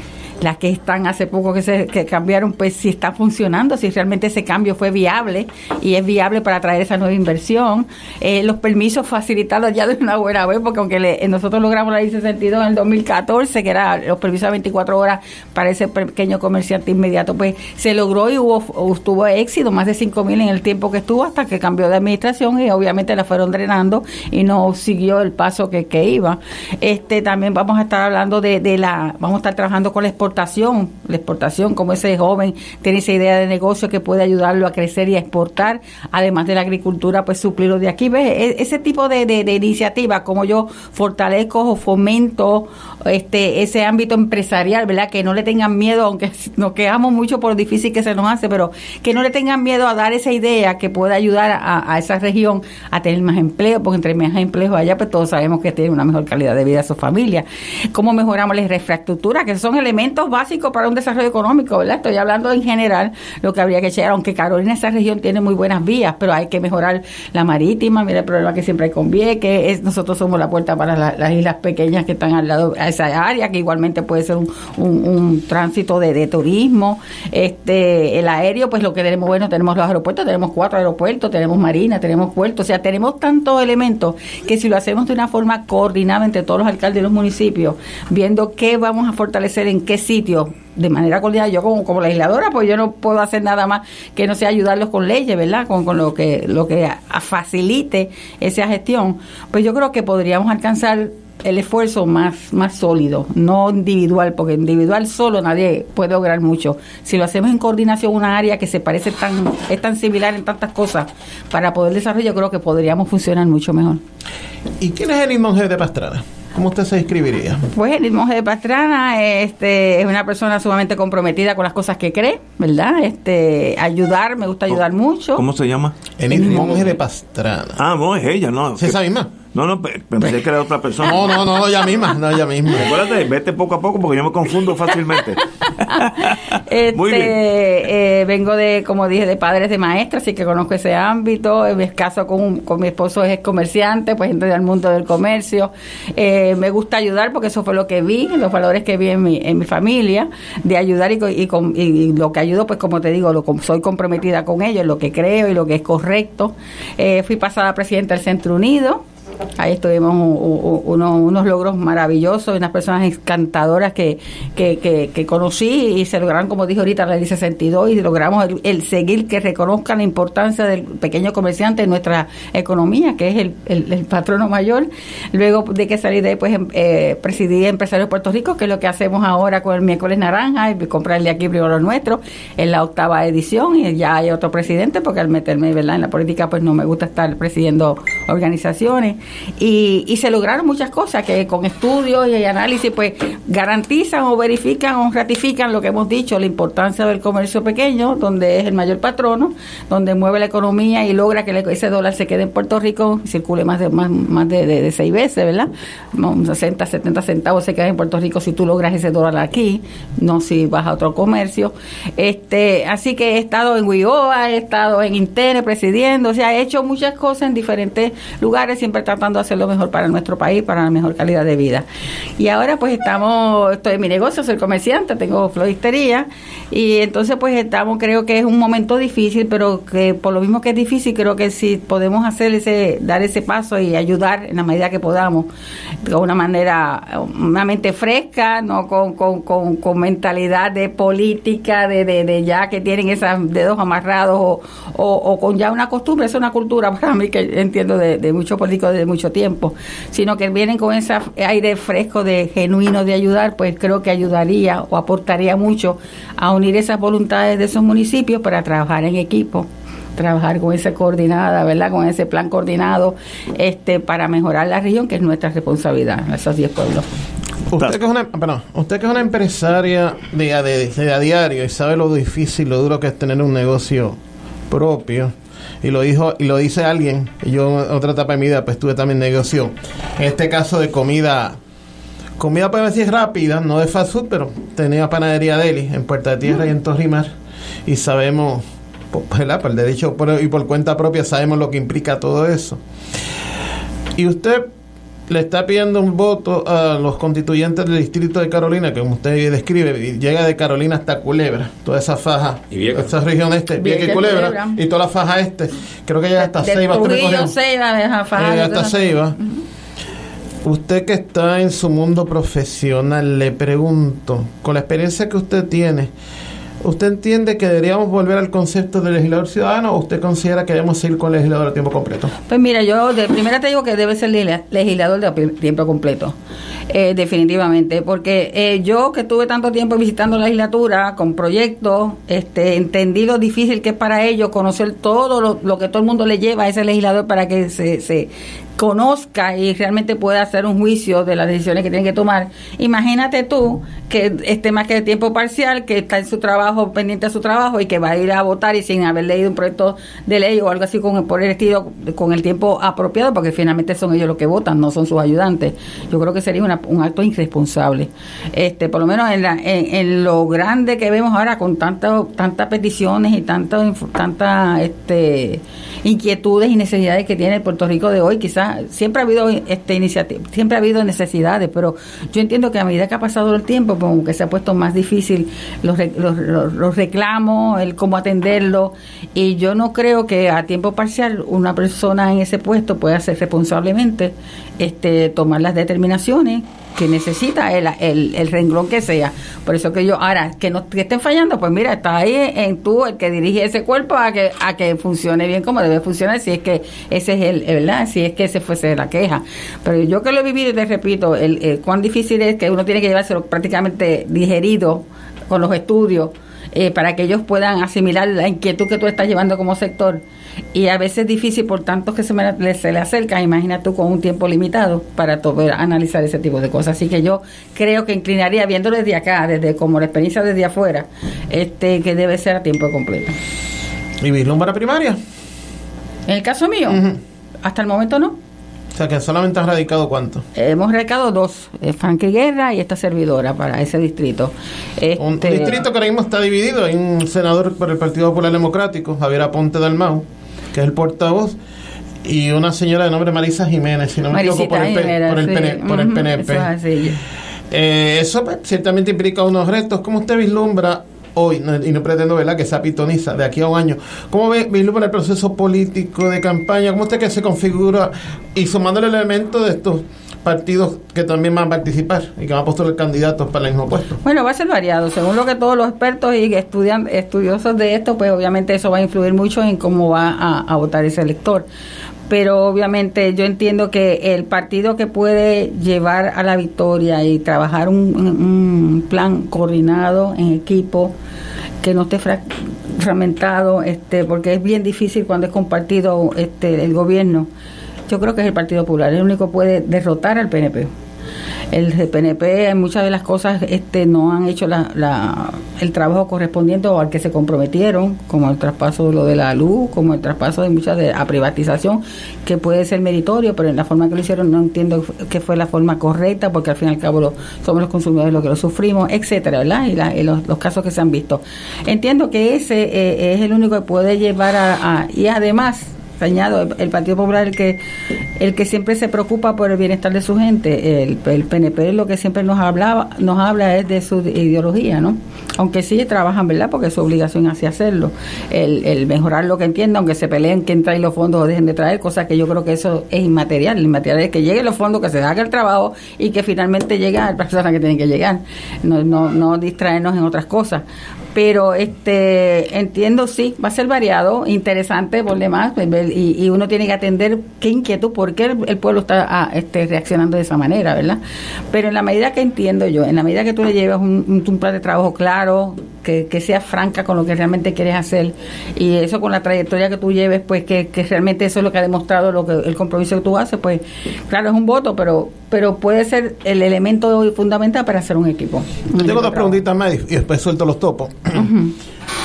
las que están hace poco que se que cambiaron, pues si está funcionando, si realmente ese cambio fue viable y es viable para traer esa nueva inversión. Eh, los permisos facilitarlos ya de una buena vez, porque aunque le- nosotros logramos la ley 62 en el 2014, que era los permisos de 24 horas para ese pequeño comerciante inmediato, pues se logró y hubo, tuvo éxito, más de 5 mil en el tiempo que estuvo hasta que cambió de administración y obviamente la fueron drenando y no siguió el paso que, que iba. Este También vamos a estar hablando de, de la, vamos a estar trabajando con la exportación exportación, la exportación, como ese joven tiene esa idea de negocio que puede ayudarlo a crecer y a exportar, además de la agricultura, pues suplirlo de aquí. ¿Ves? E, ese tipo de, de, iniciativas, como yo fortalezco o fomento este ese ámbito empresarial, ¿verdad? Que no le tengan miedo, aunque nos quejamos mucho por lo difícil que se nos hace, pero que no le tengan miedo a dar esa idea que pueda ayudar a, esa región a tener más empleo, porque entre más empleo allá, pues todos sabemos que tiene una mejor calidad de vida a su familia. ¿Cómo mejoramos la infraestructura? Que son elementos básicos para un desarrollo económico, ¿verdad? Estoy hablando en general lo que habría que echar, aunque Carolina, esa región tiene muy buenas vías, pero hay que mejorar la marítima, mira el problema que siempre hay con Vieques, es, nosotros somos la puerta para las islas pequeñas que están al lado a esa área, que igualmente puede ser un, tránsito de, de, turismo. Este, el aéreo, pues lo que tenemos, bueno, tenemos los aeropuertos, tenemos cuatro aeropuertos, tenemos marina, tenemos puertos, o sea, tenemos tantos elementos que si lo hacemos de una forma coordinada entre todos los alcaldes de los municipios, viendo qué vamos a fortalecer en qué sitio, de manera coordinada, yo como, como legisladora, pues yo no puedo hacer nada más que no sea ayudarlos con leyes, ¿verdad? Con, con lo que lo que facilite esa gestión. Pues yo creo que podríamos alcanzar el esfuerzo más, más sólido, no individual, porque individual solo nadie puede lograr mucho. Si lo hacemos en coordinación, una área que se parece tan, es tan similar en tantas cosas, para poder desarrollar, yo creo que podríamos funcionar mucho mejor. ¿Y quién es el monje de Pastrana? ¿Cómo usted se describiría? Pues el monje de Pastrana este, es una persona sumamente comprometida con las cosas que cree, ¿verdad? Este, ayudar, me gusta ayudar mucho. ¿Cómo se llama? El monje de Pastrana. Ah, no, es ella, ¿no? ¿Sí, esa misma? No, no, pensé que era otra persona. No, no, no, ella misma, no, ella misma. Acuérdate, vete poco a poco porque yo me confundo fácilmente. este, Muy bien. Eh, vengo de, como dije, de padres de maestras, así que conozco ese ámbito. En mi caso con, con mi esposo es comerciante, pues entré al mundo del comercio. Eh, me gusta ayudar porque eso fue lo que vi, los valores que vi en mi, en mi familia, de ayudar y, y, y lo que ayudo, pues como te digo, lo, soy comprometida con ellos, lo que creo y lo que es correcto. Eh, fui pasada presidenta del Centro Unido Ahí estuvimos unos logros maravillosos, unas personas encantadoras que, que, conocí y se lograron, como dijo ahorita, la ley 62 y logramos el, seguir que reconozcan la importancia del pequeño comerciante en nuestra economía, que es el, patrono mayor. Luego de que salí de ahí, pues em, eh, presidí Empresarios Puerto Rico, que es lo que hacemos ahora con el miércoles naranja, y comprarle aquí primero lo nuestro, en la octava edición, y ya hay otro presidente, porque al meterme ¿verdad? en la política, pues no me gusta estar presidiendo organizaciones y, se lograron muchas cosas que con estudios y análisis pues garantizan o verifican o ratifican lo que hemos dicho, la importancia del comercio pequeño, donde es el mayor patrono, donde mueve la economía y logra que ese dólar se quede en Puerto Rico circule más de más, más de, seis veces, ¿verdad? 60, 70 centavos se queda en Puerto Rico si tú logras ese dólar aquí, no si vas a otro comercio. este Así que he estado en WIOA, he estado en Intene presidiendo, o sea, he hecho muchas cosas en diferentes lugares, siempre tratando de hacer lo mejor para nuestro país, para la mejor calidad de vida. Y ahora pues estamos, estoy en mi negocio, soy comerciante, tengo floristería y entonces pues estamos, creo que es un momento difícil, pero que por lo mismo que es difícil, creo que si podemos hacer ese, dar ese paso y ayudar en la medida que podamos, de una manera, una mente fresca, no con, con, con, mentalidad de política, de, de, ya que tienen esos dedos amarrados o, o, con ya una costumbre, es una cultura para mí que entiendo de, de muchos políticos de mucho tiempo, sino que vienen con ese aire fresco de genuino de ayudar, pues creo que ayudaría o aportaría mucho a unir esas voluntades de esos municipios para trabajar en equipo trabajar con esa coordinada, ¿verdad? Con ese plan coordinado este para mejorar la región, que es nuestra responsabilidad, esos 10 pueblos. Usted que es una, usted que es una empresaria de, a diario y sabe lo difícil, lo duro que es tener un negocio propio, y lo dijo y lo dice alguien y yo en otra etapa de mi vida pues tuve también negocio. En este caso de comida comida para decir rápida no de fast food pero tenía panadería deli en Puerta de Tierra y en Torrimar. Y sabemos por el derecho y por cuenta propia sabemos lo que implica todo eso. Y usted le está pidiendo un voto a los constituyentes del distrito de Carolina, que como usted describe, llega de Carolina hasta Culebra, toda esa faja, y esa región este, Vieja y Culebra, y toda la faja este, creo que llega hasta Ceiba. Ceiba, faja, hasta Ceiba. Usted que está en su mundo profesional, le pregunto, con la experiencia que usted tiene, ¿Usted entiende que deberíamos volver al concepto de legislador ciudadano o usted considera que debemos seguir con legislador a tiempo completo? Pues mira, yo de primera te digo que debe ser legislador de tiempo completo, eh, definitivamente, porque eh, yo que estuve tanto tiempo visitando la legislatura con proyectos, este, entendí lo difícil que es para ellos conocer todo lo, lo que todo el mundo le lleva a ese legislador para que se, se, conozca y realmente pueda hacer un juicio de las decisiones que tiene que tomar. Imagínate tú que esté más que de tiempo parcial, que está en su trabajo, pendiente de su trabajo y que va a ir a votar y sin haber leído un proyecto de ley o algo así con, por el estilo, con el tiempo apropiado, porque finalmente son ellos los que votan, no son sus ayudantes. Yo creo que sería un acto irresponsable. Este, por lo menos en, la, en, lo grande que vemos ahora con tantas tantas peticiones y tantas tanta, este, inquietudes y necesidades que tiene Puerto Rico de hoy, quizás siempre ha habido este iniciativa, siempre ha habido necesidades, pero yo entiendo que a medida que ha pasado el tiempo, como que se ha puesto más difícil los, los, reclamos, el cómo atenderlo, y yo no creo que a tiempo parcial una persona en ese puesto pueda ser responsablemente este tomar las determinaciones que necesita el, el, renglón que sea. Por eso que yo, ahora, que no que estén fallando, pues mira, está ahí en tú el que dirige ese cuerpo a que, a que funcione bien como debe funcionar, si es que ese es el, ¿verdad? Si es que ese fuese la queja. Pero yo que lo he vivido te repito, el, cuán difícil es que uno tiene que llevárselo prácticamente digerido con los estudios eh, para que ellos puedan asimilar la inquietud que tú estás llevando como sector y a veces es difícil por tanto que se, me, se le acerca, imagina tú con un tiempo limitado para poder analizar ese tipo de cosas. Así que yo creo que inclinaría, viéndolo desde acá, desde como la experiencia desde afuera, este que debe ser a tiempo completo. ¿Y vislumbra primaria? En el caso mío, hasta el momento no. O sea, que solamente has radicado cuánto? Hemos radicado dos, eh, Frankie Guerra y esta servidora para ese distrito. un este, distrito que ahora mismo está dividido. Hay un senador por el Partido Popular Democrático, Javier Aponte Dalmau, que es el portavoz, y una señora de nombre Marisa Jiménez, si no me equivoco, por el, por el, PNP. Eso, pues, ciertamente implica unos retos. ¿Cómo usted vislumbra hoy, y no pretendo ¿verdad? que sea pitoniza de aquí a un año. ¿Cómo ve, vislumbra el proceso político de campaña? ¿Cómo usted que se configura? Y sumando el elemento de estos partidos que también van a participar y que van a postular candidatos para el mismo puesto? Bueno, va a ser variado. Según lo que todos los expertos y estudian, estudiosos de esto, pues obviamente eso va a influir mucho en cómo va a, votar ese elector pero obviamente yo entiendo que el partido que puede llevar a la victoria y trabajar un, plan coordinado en equipo que no esté fragmentado este porque es bien difícil cuando es compartido este el gobierno yo creo que es el Partido Popular, el único que puede derrotar al PNP. El PNP en muchas de las cosas este no han hecho la, el trabajo correspondiente o al que se comprometieron, como el traspaso de lo de la luz, como el traspaso de muchas de a privatización, que puede ser meritorio, pero en la forma que lo hicieron no entiendo que fue la forma correcta, porque al fin y al cabo somos los consumidores los que lo sufrimos, etcétera, ¿verdad? Y, los, casos que se han visto. Entiendo que ese eh, es el único que puede llevar a y además añado, el Partido Popular el que el que siempre se preocupa por el bienestar de su gente, el, el PNP lo que siempre nos hablaba, nos habla es de su ideología, ¿no? Aunque sí trabajan, ¿verdad? Porque es su obligación así hacerlo. El, el mejorar lo que entienda, aunque se peleen quién trae los fondos o dejen de traer, cosa que yo creo que eso es inmaterial. Inmaterial es que lleguen los fondos, que se haga el trabajo y que finalmente llegue a la persona que tiene que llegar. No, no, no distraernos en otras cosas pero este entiendo sí va a ser variado interesante por demás pues, y, uno tiene que atender qué inquietud por qué el, pueblo está ah, este, reaccionando de esa manera verdad pero en la medida que entiendo yo en la medida que tú le llevas un, un plan de trabajo claro que, que sea franca con lo que realmente quieres hacer y eso con la trayectoria que tú lleves pues que, que realmente eso es lo que ha demostrado lo que el compromiso que tú haces pues claro es un voto pero pero puede ser el elemento fundamental para hacer un equipo. Tengo dos preguntitas más y después suelto los topos.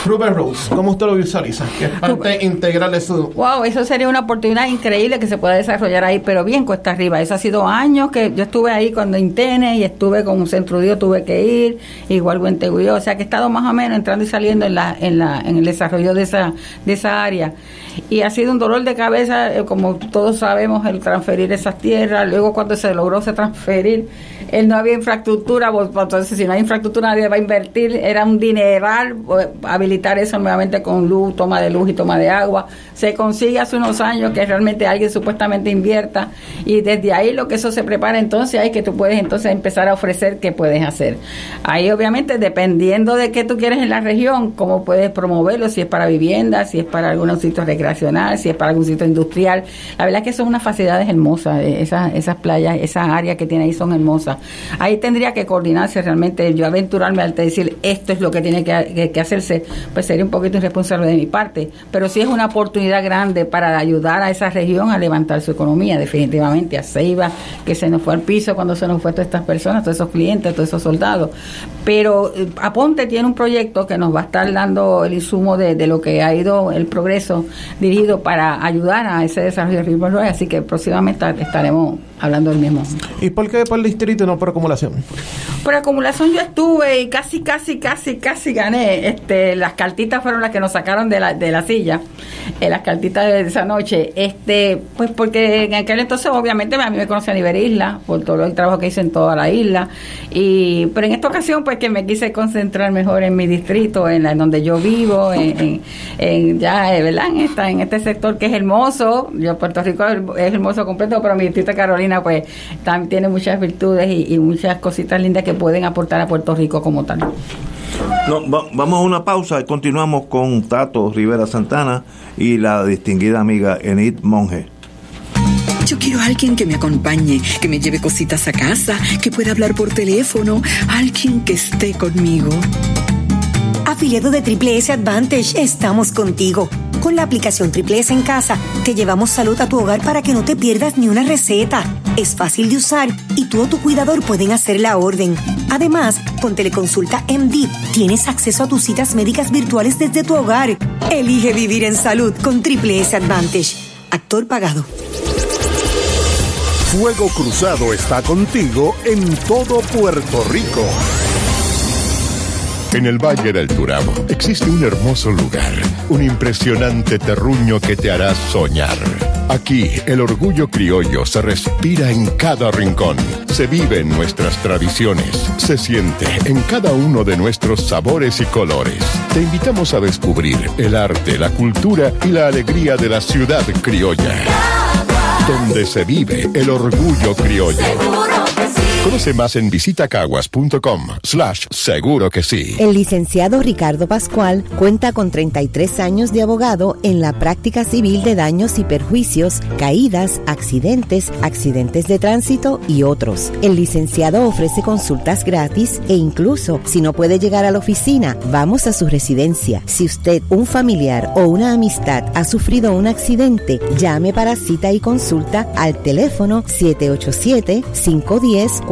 Ruben Rose, ¿cómo usted lo visualiza? Que es parte integral de su... Wow, eso sería una oportunidad increíble que se pueda desarrollar ahí, pero bien cuesta arriba. Eso ha sido años que yo estuve ahí cuando Intene y estuve con un centro tuve que ir, igual Guenteguyó, o sea que he estado más o menos entrando y saliendo en, la, en, la, en el desarrollo de esa, de esa área. Y ha sido un dolor de cabeza, eh, como todos sabemos, el transferir esas tierras. Luego cuando se logró se transferir, él no había infraestructura, entonces si no hay infraestructura nadie va a invertir, era un dineral, pues, habilitar eso nuevamente con luz, toma de luz y toma de agua. Se consigue hace unos años que realmente alguien supuestamente invierta y desde ahí lo que eso se prepara entonces hay que tú puedes entonces empezar a ofrecer qué puedes hacer. Ahí obviamente dependiendo de qué tú quieres en la región, cómo puedes promoverlo, si es para vivienda, si es para algún sitio recreacional, si es para algún sitio industrial. La verdad es que son unas facilidades hermosas, eh, esas, esas playas, esas áreas que tiene ahí son hermosas. Ahí tendría que coordinarse realmente, yo aventurarme al decir esto es lo que tiene que, hacerse, pues sería un poquito irresponsable de mi parte, pero sí es una oportunidad grande para ayudar a esa región a levantar su economía, definitivamente, a Ceiba, que se nos fue al piso cuando se nos fue todas estas personas, todos esos clientes, todos esos soldados. Pero eh, Aponte tiene un proyecto que nos va a estar dando el insumo de, lo que ha ido el progreso dirigido para ayudar a ese desarrollo de ritmo así que próximamente estaremos hablando del mismo. ¿Y por qué por el distrito y no por acumulación? Por acumulación yo estuve y casi, casi, casi, casi gané. Este, las cartitas fueron las que nos sacaron de la, de la silla, eh, las cartitas de esa noche. Este, pues porque en aquel entonces obviamente a mí me conocía a nivel isla, por todo el trabajo que hice en toda la isla. Y, pero en esta ocasión pues que me quise concentrar mejor en mi distrito, en, la, donde yo vivo, en, en, ya, eh, ¿verdad? En, esta, en este sector que es hermoso. Yo Puerto Rico es hermoso completo, pero mi distrito de Pues también tiene muchas virtudes y, muchas cositas lindas que pueden aportar a Puerto Rico como tal. vamos a una pausa y continuamos con Tato Rivera Santana y la distinguida amiga Enid Monge. Yo quiero a alguien que me acompañe, que me lleve cositas a casa, que pueda hablar por teléfono, alguien que esté conmigo. Afiliado de Triple S Advantage, estamos contigo. Con la aplicación Triple S en casa, te llevamos salud a tu hogar para que no te pierdas ni una receta. Es fácil de usar y tú o tu cuidador pueden hacer la orden. Además, con Teleconsulta MD tienes acceso a tus citas médicas virtuales desde tu hogar. Elige vivir en salud con Triple S Advantage. Actor pagado. Fuego Cruzado está contigo en todo Puerto Rico. En el Valle del Turabo existe un hermoso lugar, un impresionante terruño que te hará soñar. Aquí el orgullo criollo se respira en cada rincón, se vive en nuestras tradiciones, se siente en cada uno de nuestros sabores y colores. Te invitamos a descubrir el arte, la cultura y la alegría de la ciudad criolla, donde se vive el orgullo criollo. Conoce más en visitacaguas.com slash seguro que sí. El licenciado Ricardo Pascual cuenta con 33 años de abogado en la práctica civil de daños y perjuicios, caídas, accidentes, accidentes de tránsito y otros. El licenciado ofrece consultas gratis e incluso si no puede llegar a la oficina, vamos a su residencia. Si usted, un familiar o una amistad ha sufrido un accidente, llame para cita y consulta al teléfono 787 510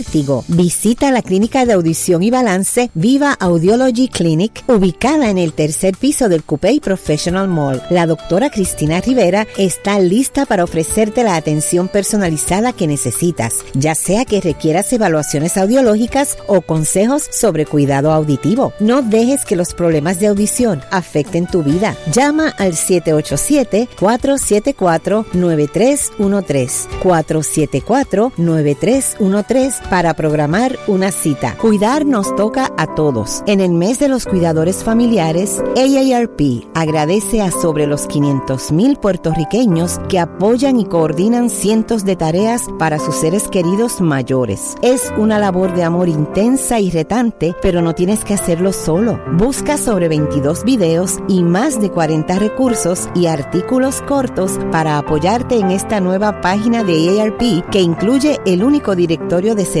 Visita la clínica de audición y balance Viva Audiology Clinic, ubicada en el tercer piso del Coupé Professional Mall. La doctora Cristina Rivera está lista para ofrecerte la atención personalizada que necesitas, ya sea que requieras evaluaciones audiológicas o consejos sobre cuidado auditivo. No dejes que los problemas de audición afecten tu vida. Llama al 787-474-9313. 474-9313 para programar una cita. Cuidar nos toca a todos. En el mes de los cuidadores familiares, AARP agradece a sobre los 500 mil puertorriqueños que apoyan y coordinan cientos de tareas para sus seres queridos mayores. Es una labor de amor intensa y retante, pero no tienes que hacerlo solo. Busca sobre 22 videos y más de 40 recursos y artículos cortos para apoyarte en esta nueva página de AARP que incluye el único directorio de servicios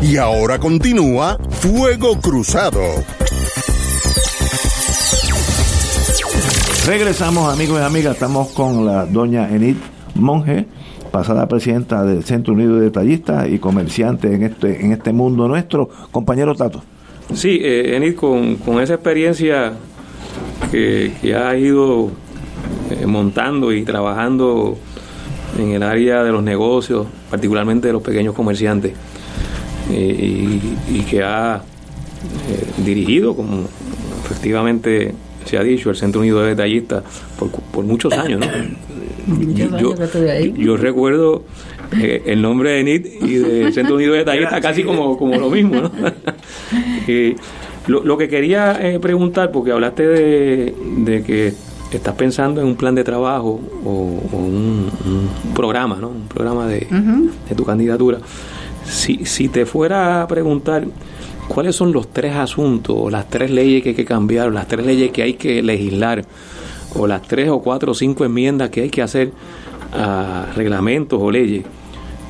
Y ahora continúa Fuego Cruzado. Regresamos, amigos y amigas. Estamos con la doña Enid Monge, pasada presidenta del Centro Unido de Detallistas y comerciante en este, en este mundo nuestro. Compañero Tato. Sí, eh, Enid, con, con esa experiencia que, que ha ido eh, montando y trabajando en el área de los negocios, particularmente de los pequeños comerciantes, y, y que ha eh, dirigido, como efectivamente se ha dicho, el Centro Unido de Detallistas por, por muchos años. ¿no? Yo, yo recuerdo eh, el nombre de NIT y del Centro Unido de Detallistas casi como, como lo mismo. ¿no? Eh, lo, lo que quería eh, preguntar, porque hablaste de, de que estás pensando en un plan de trabajo o, o un, un programa, ¿no? Un programa de, de tu candidatura. Si, si te fuera a preguntar cuáles son los tres asuntos las tres leyes que hay que cambiar las tres leyes que hay que legislar o las tres o cuatro o cinco enmiendas que hay que hacer a reglamentos o leyes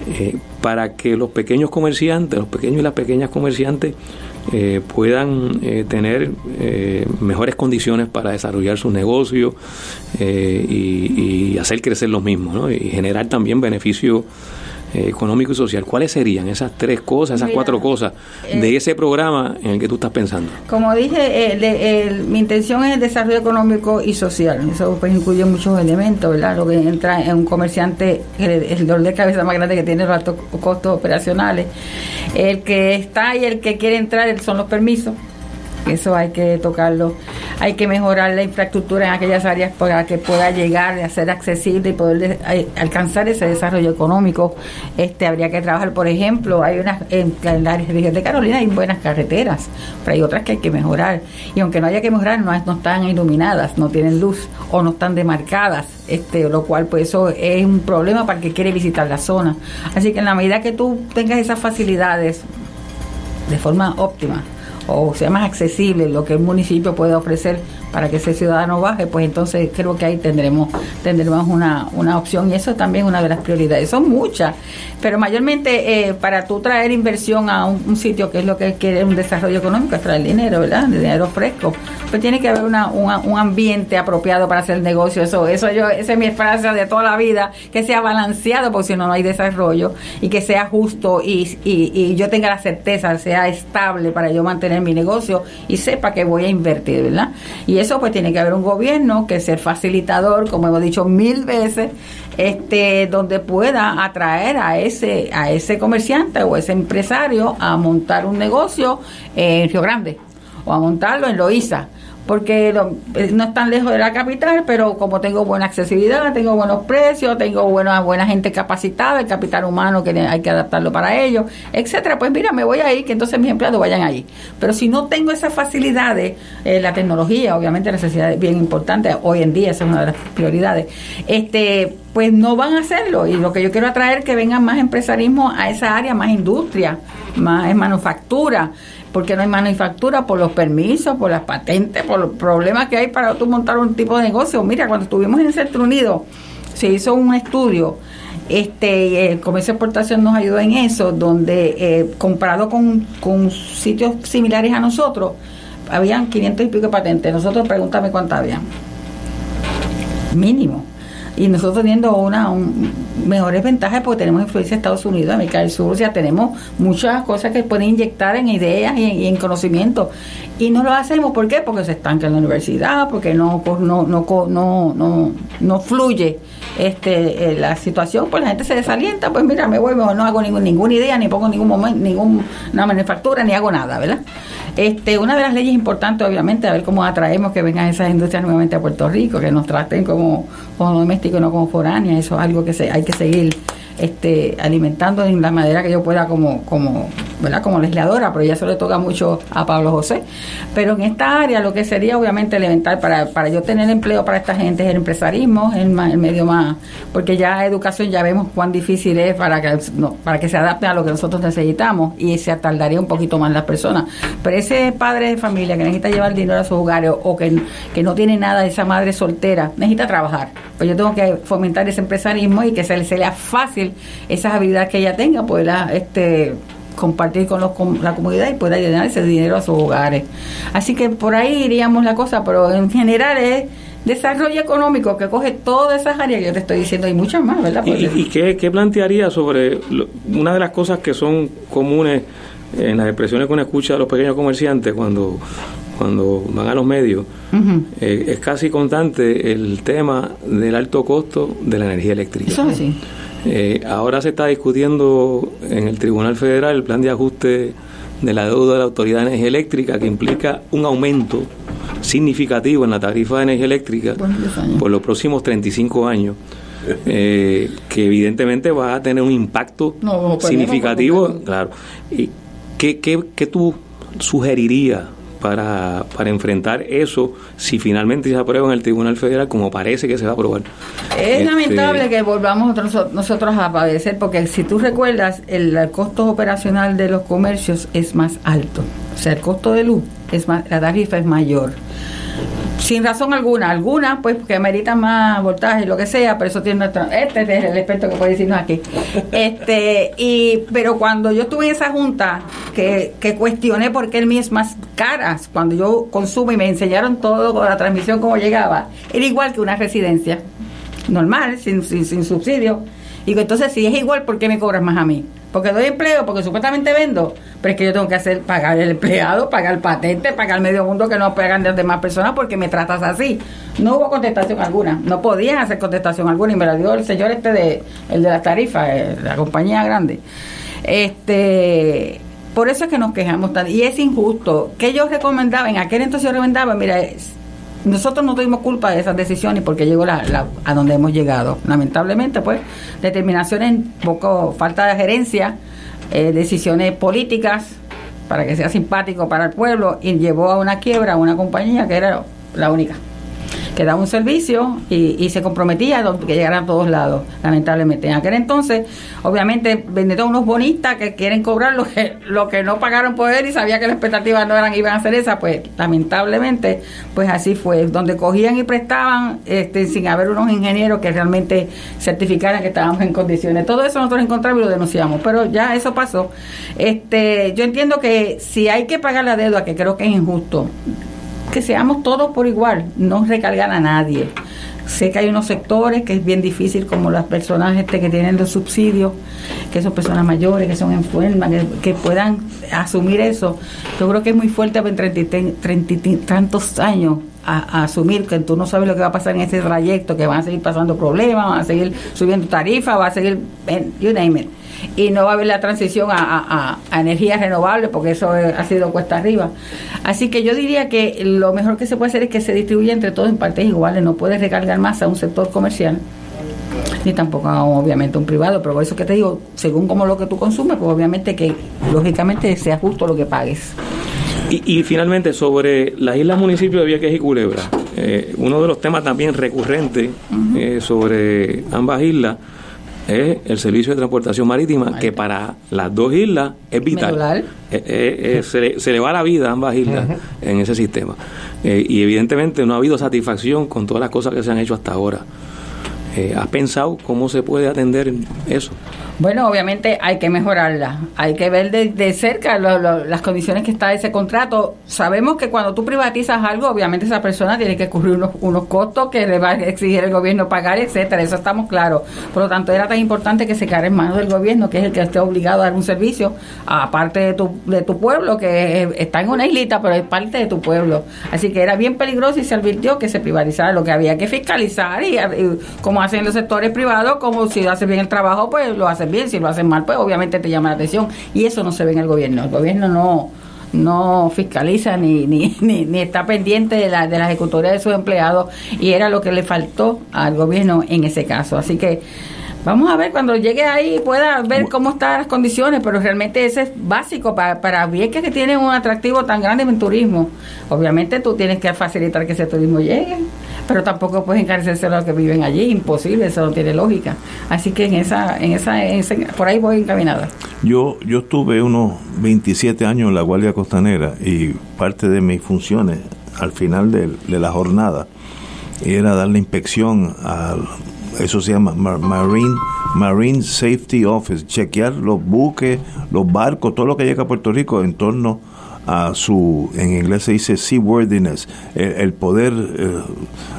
eh, para que los pequeños comerciantes, los pequeños y las pequeñas comerciantes eh, puedan eh, tener mejores condiciones para desarrollar sus negocios y, y hacer crecer los mismos ¿no? y generar también beneficios económico y social. ¿Cuáles serían esas tres cosas, esas Mira, cuatro cosas de eh, ese programa en el que tú estás pensando? Como dije, el- el- mi intención es el desarrollo económico y social. Eso pues incluye muchos elementos, ¿verdad? Lo que entra en un comerciante, el, el dolor de cabeza más grande que tiene los altos costos operacionales. El que está y el que quiere entrar son los permisos. Eso hay que tocarlo. Hay que mejorar la infraestructura en aquellas áreas para que pueda llegar a ser accesible y poder de- a- alcanzar ese desarrollo económico. Este habría que trabajar, por ejemplo, hay unas en, en la región de Carolina hay buenas carreteras, pero hay otras que hay que mejorar. Y aunque no haya que mejorar, no, no están iluminadas, no tienen luz o no están demarcadas, este, lo cual pues eso es un problema para el que quiere visitar la zona. Así que en la medida que tú tengas esas facilidades de forma óptima o sea más accesible lo que el municipio puede ofrecer para que ese ciudadano baje, pues entonces creo que ahí tendremos tendremos una, una opción y eso también es una de las prioridades. Son muchas, pero mayormente eh, para tú traer inversión a un, sitio que es lo que quiere un desarrollo económico, es traer dinero, ¿verdad? Dinero fresco. Pues tiene que haber una, una- un ambiente apropiado para hacer el negocio. Eso, eso yo, esa es mi frase de toda la vida, que sea balanceado, porque si no, no hay desarrollo, y que sea justo y, y yo tenga la certeza, sea estable para yo mantener mi negocio y sepa que voy a invertir, ¿verdad? Y eso pues tiene que haber un gobierno que sea facilitador, como hemos dicho mil veces, este donde pueda atraer a ese a ese comerciante o ese empresario a montar un negocio en Río Grande o a montarlo en Loíza porque eh, no es tan lejos de la capital, pero como tengo buena accesibilidad, tengo buenos precios, tengo buena buena gente capacitada, el capital humano que hay que adaptarlo para ellos, etcétera, pues mira, me voy a ir, que entonces mis empleados vayan allí. Pero si no tengo esas facilidades, eh, la tecnología, obviamente, necesidad es bien importante, hoy en día esa es una de las prioridades, este pues no van a hacerlo y lo que yo quiero atraer es que vengan más empresarismo a esa área, más industria, más manufactura, porque no hay manufactura por los permisos, por las patentes, por los problemas que hay para tú montar un tipo de negocio. Mira, cuando estuvimos en el Centro Unido, se hizo un estudio, este, el comercio de exportación nos ayudó en eso, donde eh, comparado con, con sitios similares a nosotros, habían 500 y pico de patentes. Nosotros, pregúntame cuántas habían. Mínimo y nosotros teniendo una un- mejores ventajas porque tenemos influencia de Estados Unidos, América del Sur, o sea, tenemos muchas cosas que pueden inyectar en ideas y en, conocimiento. Y no lo hacemos, ¿por qué? Porque se estanca en la universidad, porque no no no no, no, no fluye este eh, la situación, pues la gente se desalienta, pues mira, me mejor no hago ningún, ninguna idea, ni pongo ningún momento, ninguna manufactura, ni hago nada, ¿verdad? Este, una de las leyes importantes, obviamente, a ver cómo atraemos que vengan esas industrias nuevamente a Puerto Rico, que nos traten como, como domésticos no como foráneas, eso es algo que se, hay que seguir este, alimentando en la manera que yo pueda como, como, ¿verdad? Como legisladora, pero ya eso le toca mucho a Pablo José. Pero en esta área lo que sería obviamente elemental para, para yo tener empleo para esta gente es el empresarismo, el, el medio más, porque ya educación ya vemos cuán difícil es para que, no, para que se adapte a lo que nosotros necesitamos y se tardaría un poquito más las personas. Pero ese padre de familia que necesita llevar dinero a su hogar o, que, que no tiene nada, esa madre soltera, necesita trabajar. Pues yo tengo que fomentar ese empresarismo y que se le sea fácil esas habilidades que ella tenga, pues este compartir con, los, la comunidad y pueda llenar ese dinero a sus hogares. Así que por ahí iríamos la cosa, pero en general es desarrollo económico que coge todas esas áreas que yo te estoy diciendo y muchas más, ¿verdad? ¿Y, qué, plantearía sobre una de las cosas que son comunes en las expresiones que uno escucha de los pequeños comerciantes cuando cuando van a los medios, eh, es casi constante el tema del alto costo de la energía eléctrica. Eso sí. Eh, ahora se está discutiendo en el Tribunal Federal el plan de ajuste de la deuda de la Autoridad de Energía Eléctrica que implica un aumento significativo en la tarifa de energía eléctrica por los próximos 35 años. Eh, que evidentemente va a tener un impacto significativo, claro. ¿Y qué, qué, qué tú sugerirías para, para enfrentar eso si finalmente se aprueba en el Tribunal Federal como parece que se va a aprobar. Es este, lamentable que volvamos nosotros a padecer porque si tú recuerdas el, el, costo operacional de los comercios es más alto, o sea el costo de luz es más, la tarifa es mayor sin razón alguna, alguna pues que ameritan más voltaje, lo que sea, pero eso tiene nuestro, este es el experto que puede decirnos aquí. Este, y, pero cuando yo estuve en esa junta, que, que cuestioné por qué el mío es más caras, cuando yo consumo y me enseñaron todo con la transmisión cómo llegaba, era igual que una residencia, normal, sin, sin, sin subsidio. Y entonces, si es igual, ¿por qué me cobras más a mí? porque doy empleo, porque supuestamente vendo, pero es que yo tengo que hacer pagar el empleado, pagar el patente, pagar medio mundo que no pagan las demás personas porque me tratas así. No hubo contestación alguna, no podían hacer contestación alguna y me la dio el señor este de el de las tarifas, eh, la compañía grande. Este, por eso es que nos quejamos tanto y es injusto. que yo recomendaba? En aquel entonces yo recomendaba, mira, nosotros no tuvimos culpa de esas decisiones porque llegó la, a donde hemos llegado. Lamentablemente, pues, determinaciones, poco falta de gerencia, eh, decisiones políticas para que sea simpático para el pueblo y llevó a una quiebra a una compañía que era la única que daba un servicio y, se comprometía a que llegara a todos lados, lamentablemente. En aquel entonces, obviamente, vendieron unos bonistas que quieren cobrar lo que, lo que no pagaron por él y sabía que las expectativas no eran iban a ser esas, pues lamentablemente, pues así fue, donde cogían y prestaban este, sin haber unos ingenieros que realmente certificaran que estábamos en condiciones. Todo eso nosotros encontramos y lo denunciamos, pero ya eso pasó. Este, yo entiendo que si hay que pagar la deuda, que creo que es injusto, que seamos todos por igual, no recargar a nadie. Sé que hay unos sectores que es bien difícil, como las personas este, que tienen los subsidios, que son personas mayores, que son enfermas, que, puedan asumir eso. Yo creo que es muy fuerte en treinta y tantos años a, asumir que tú no sabes lo que va a pasar en ese trayecto, que van a seguir pasando problemas, van a seguir subiendo tarifas, va a seguir, you name it y no va a haber la transición a, energías renovables porque eso ha sido cuesta arriba. Así que yo diría que lo mejor que se puede hacer es que se distribuya entre todos en partes iguales, no puedes recargar más a un sector comercial ni tampoco obviamente un privado, pero por eso que te digo, según como lo que tú consumes, pues obviamente que lógicamente sea justo lo que pagues. Y, finalmente, sobre las islas municipios de Vieques y Culebra, eh, uno de los temas también recurrentes eh, sobre ambas islas es el servicio de transportación marítima, que para las dos islas es vital. Eh, eh, eh, se, le, va la vida a ambas islas en ese sistema. y evidentemente no ha habido satisfacción con todas las cosas que se han hecho hasta ahora. ¿Has pensado cómo se puede atender eso? Bueno, obviamente hay que mejorarla, hay que ver de, cerca las condiciones que está ese contrato. Sabemos que cuando tú privatizas algo, obviamente esa persona tiene que cubrir unos, unos costos que le va a exigir el gobierno pagar, etcétera, eso estamos claros. Por lo tanto, era tan importante que se quedara en manos del gobierno, que es el que esté obligado a dar un servicio, aparte de tu, de tu pueblo, que está en una islita, pero es parte de tu pueblo. Así que era bien peligroso y se advirtió que se privatizara lo que había que fiscalizar y, como hacen los sectores privados, como si hace bien el trabajo, pues lo bien, si lo hacen mal, pues obviamente te llama la atención. Y eso no se ve en el gobierno. El gobierno no no fiscaliza ni, ni, ni, está pendiente de la, de la ejecutoria de sus empleados y era lo que le faltó al gobierno en ese caso. Así que Vamos a ver cuando llegue ahí pueda ver cómo están las condiciones, pero realmente ese es básico para, para Vieques que tiene un atractivo tan grande en turismo. Obviamente tú tienes que facilitar que ese turismo llegue, pero tampoco puedes encarecerse a los que viven allí, imposible, eso no tiene lógica. Así que en esa, en esa, en por ahí voy encaminada. Yo, yo estuve unos 27 años en la Guardia Costanera y parte de mis funciones al final de, de la jornada era dar la inspección al eso se llama Mar- Marine Marine Safety Office, chequear los buques, los barcos, todo lo que llega a Puerto Rico en torno a su, en inglés se dice seaworthiness, el, el poder, eh,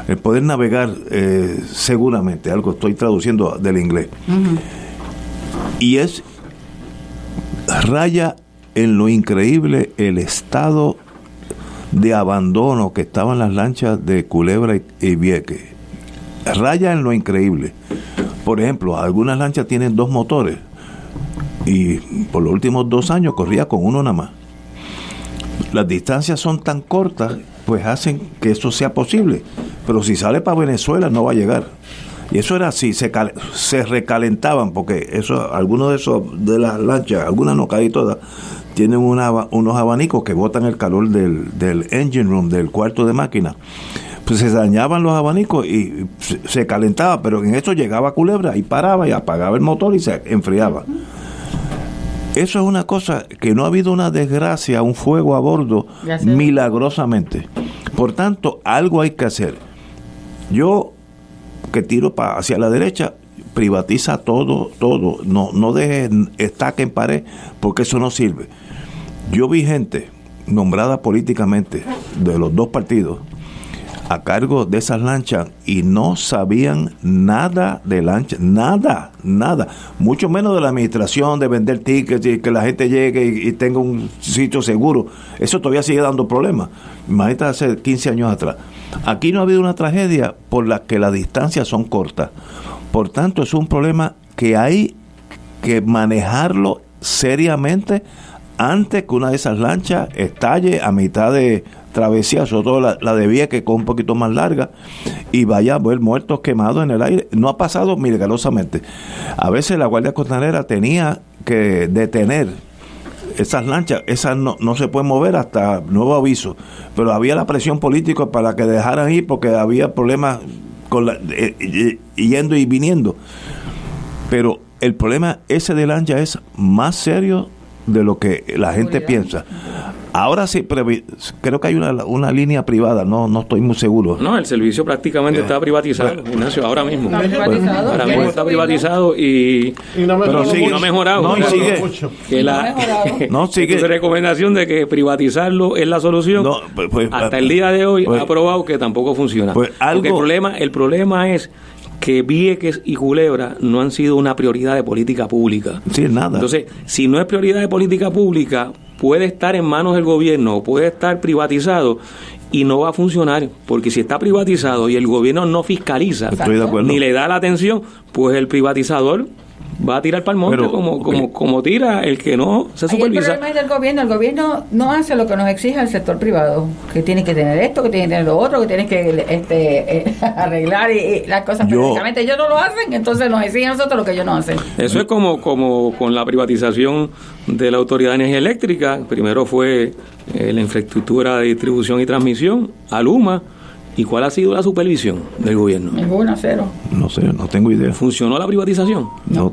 el poder navegar eh, seguramente, algo estoy traduciendo del inglés. Y es raya en lo increíble el estado de abandono que estaban las lanchas de Culebra y, y Vieques. Raya en lo increíble. Por ejemplo, algunas lanchas tienen dos motores y por los últimos dos años corría con uno nada más. Las distancias son tan cortas, pues hacen que eso sea posible. Pero si sale para Venezuela no va a llegar. Y eso era así, se, cal- se recalentaban, porque eso, algunos de esos de las lanchas, algunas no casi todas, tienen unos abanicos que botan el calor del, del engine room, del cuarto de máquina. Pues se dañaban los abanicos y se, se calentaba, pero en eso llegaba Culebra y paraba y apagaba el motor y se enfriaba. Eso es una cosa que no ha habido una desgracia, un fuego a bordo milagrosamente. Por tanto, algo hay que hacer. Yo que tiro pa- hacia la derecha, privatiza todo, todo. No, no deje estaca en pared, porque eso no sirve. Yo vi gente nombrada políticamente de los dos partidos a cargo de esas lanchas y no sabían nada de lanchas, nada, nada, mucho menos de la administración, de vender tickets y que la gente llegue y, y tenga un sitio seguro. Eso todavía sigue dando problemas. Imagínate hace 15 años atrás. Aquí no ha habido una tragedia por la que las distancias son cortas. Por tanto, es un problema que hay que manejarlo seriamente antes que una de esas lanchas estalle a mitad de travesía, sobre todo la, la de Vieques, que es un poquito más larga, y vaya a ver muertos quemados en el aire. No ha pasado milagrosamente. A veces la Guardia Costanera tenía que detener esas lanchas, esas no, no se pueden mover hasta nuevo aviso, pero había la presión política para que dejaran ir porque había problemas con la, eh, eh, yendo y viniendo. Pero el problema ese de lancha es más serio de lo que la gente piensa. Ahora sí, creo que hay una, una línea privada, no, no estoy muy seguro. No, el servicio prácticamente está privatizado, Ignacio, ahora mismo. Está privatizado. Ahora ¿Quieres mismo está privatizado y, Y no Pero sigue- ha mejorado. No, y sigue. que la mejorado. No, sigue. tu recomendación de que privatizarlo es la solución. No, pues- pues- hasta el día de hoy pues- ha probado que tampoco funciona. pues algo- Porque el problema, el problema es que Vieques y Culebra no han sido una prioridad de política pública. Sí, nada. Entonces, si no es prioridad de política pública, puede estar en manos del gobierno o puede estar privatizado y no va a funcionar, porque si está privatizado y el gobierno no fiscaliza Estoy de acuerdo. ni le da la atención, pues el privatizador va a tirar para el monte Pero, como, como, como tira el que no se Ahí el supervisa. problema es del gobierno. El gobierno no hace lo que nos exige el sector privado, que tiene que tener esto, que tiene que tener lo otro, que tiene que este, eh, arreglar y, y las cosas Yo- perfectamente. Ellos no lo hacen, entonces nos exigen a nosotros lo que ellos no hacen. Eso es como, como con la privatización de la Autoridad de Energía Eléctrica. Primero fue eh, la infraestructura de distribución y transmisión, Aluma. ¿Y cuál ha sido la supervisión del gobierno? Ninguna, cero. No sé, no tengo idea. ¿Funcionó la privatización? No,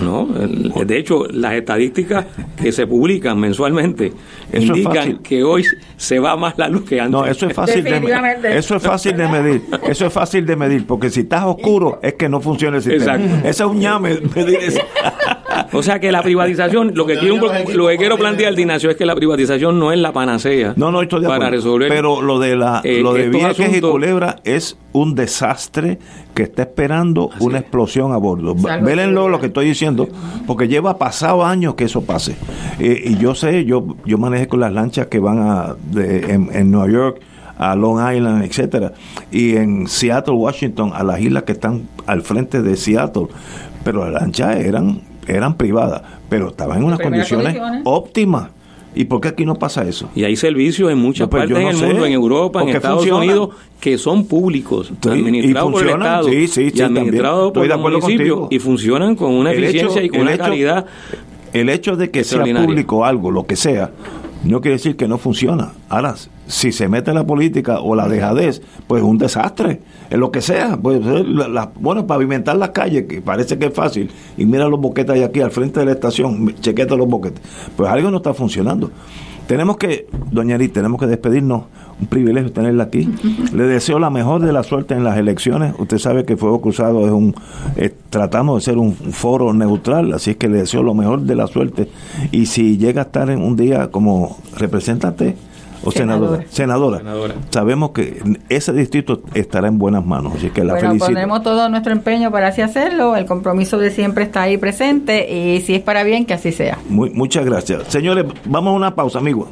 No, el- de hecho, las estadísticas que se publican mensualmente Eso es indican que hoy se va más la luz que antes. no, eso es fácil de Definitivamente. eso es fácil de medir. Eso es fácil de medir, porque si estás oscuro es que no funciona el sistema. Exacto. Eso es un ñame medir eso. O sea que la privatización, lo que, quiero, lo que quiero plantear, Ignacio, es que la privatización no es la panacea No, no estoy de para resolver. Pero lo de la eh, lo de estos Vieques y Culebra es un desastre que está esperando una explosión a bordo. Vélenlo lo que estoy diciendo, porque lleva pasado años que eso pase. Eh, y yo sé, yo yo manejé con las lanchas que van a de- en, en Nueva York a Long Island, etcétera, y en Seattle, Washington, a las islas que están al frente de Seattle, pero las lanchas eran eran privadas, pero estaban en unas condiciones. óptimas. ¿Y por qué aquí no pasa eso? Y hay servicios en muchas No, pues, partes yo no en el sé. mundo, en Europa, en Estados funcionan. Unidos, que son públicos, Sí, administrados por el. Estado Sí, sí, y administrados por los municipios y funcionan con una El eficiencia hecho- y con una hecho- calidad. El hecho de que sea público algo, lo que sea, no quiere decir que no funciona. Ahora, si se mete la política o la dejadez, pues es un desastre. En lo que sea, pues eh, la- la- bueno, pavimentar las calles, que parece que es fácil, y mira los boquetes ahí aquí al frente de la estación, chequete los boquetes. Pues algo no está funcionando. Tenemos que, doña Edith, tenemos que despedirnos. Un privilegio tenerla aquí. Le deseo la mejor de la suerte en las elecciones. Usted sabe que Fuego Cruzado es un. eh, tratamos de ser un foro neutral, así es que le deseo lo mejor de la suerte. Y si llega a estar en un día como representante o senadora, senadora, Senadora. sabemos que ese distrito estará en buenas manos. Así que la bueno, felicito. pondremos todo nuestro empeño para así hacerlo. El compromiso de siempre está ahí presente y si es para bien, que así sea. Muy, muchas gracias. Señores, vamos a una pausa, amigos.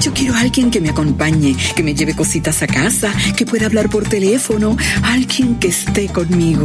Yo quiero a alguien que me acompañe, que me lleve cositas a casa, que pueda hablar por teléfono, alguien que esté conmigo.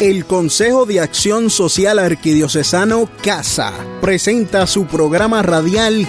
El Consejo de Acción Social Arquidiocesano CASA presenta su programa radial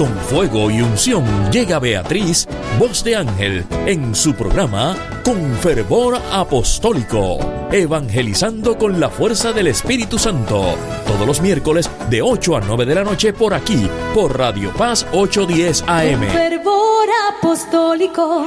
Con fuego y unción llega Beatriz, voz de ángel, en su programa Con fervor apostólico, evangelizando con la fuerza del Espíritu Santo, todos los miércoles de 8 a 9 de la noche por aquí, por Radio Paz 810 AM. Fervor apostólico.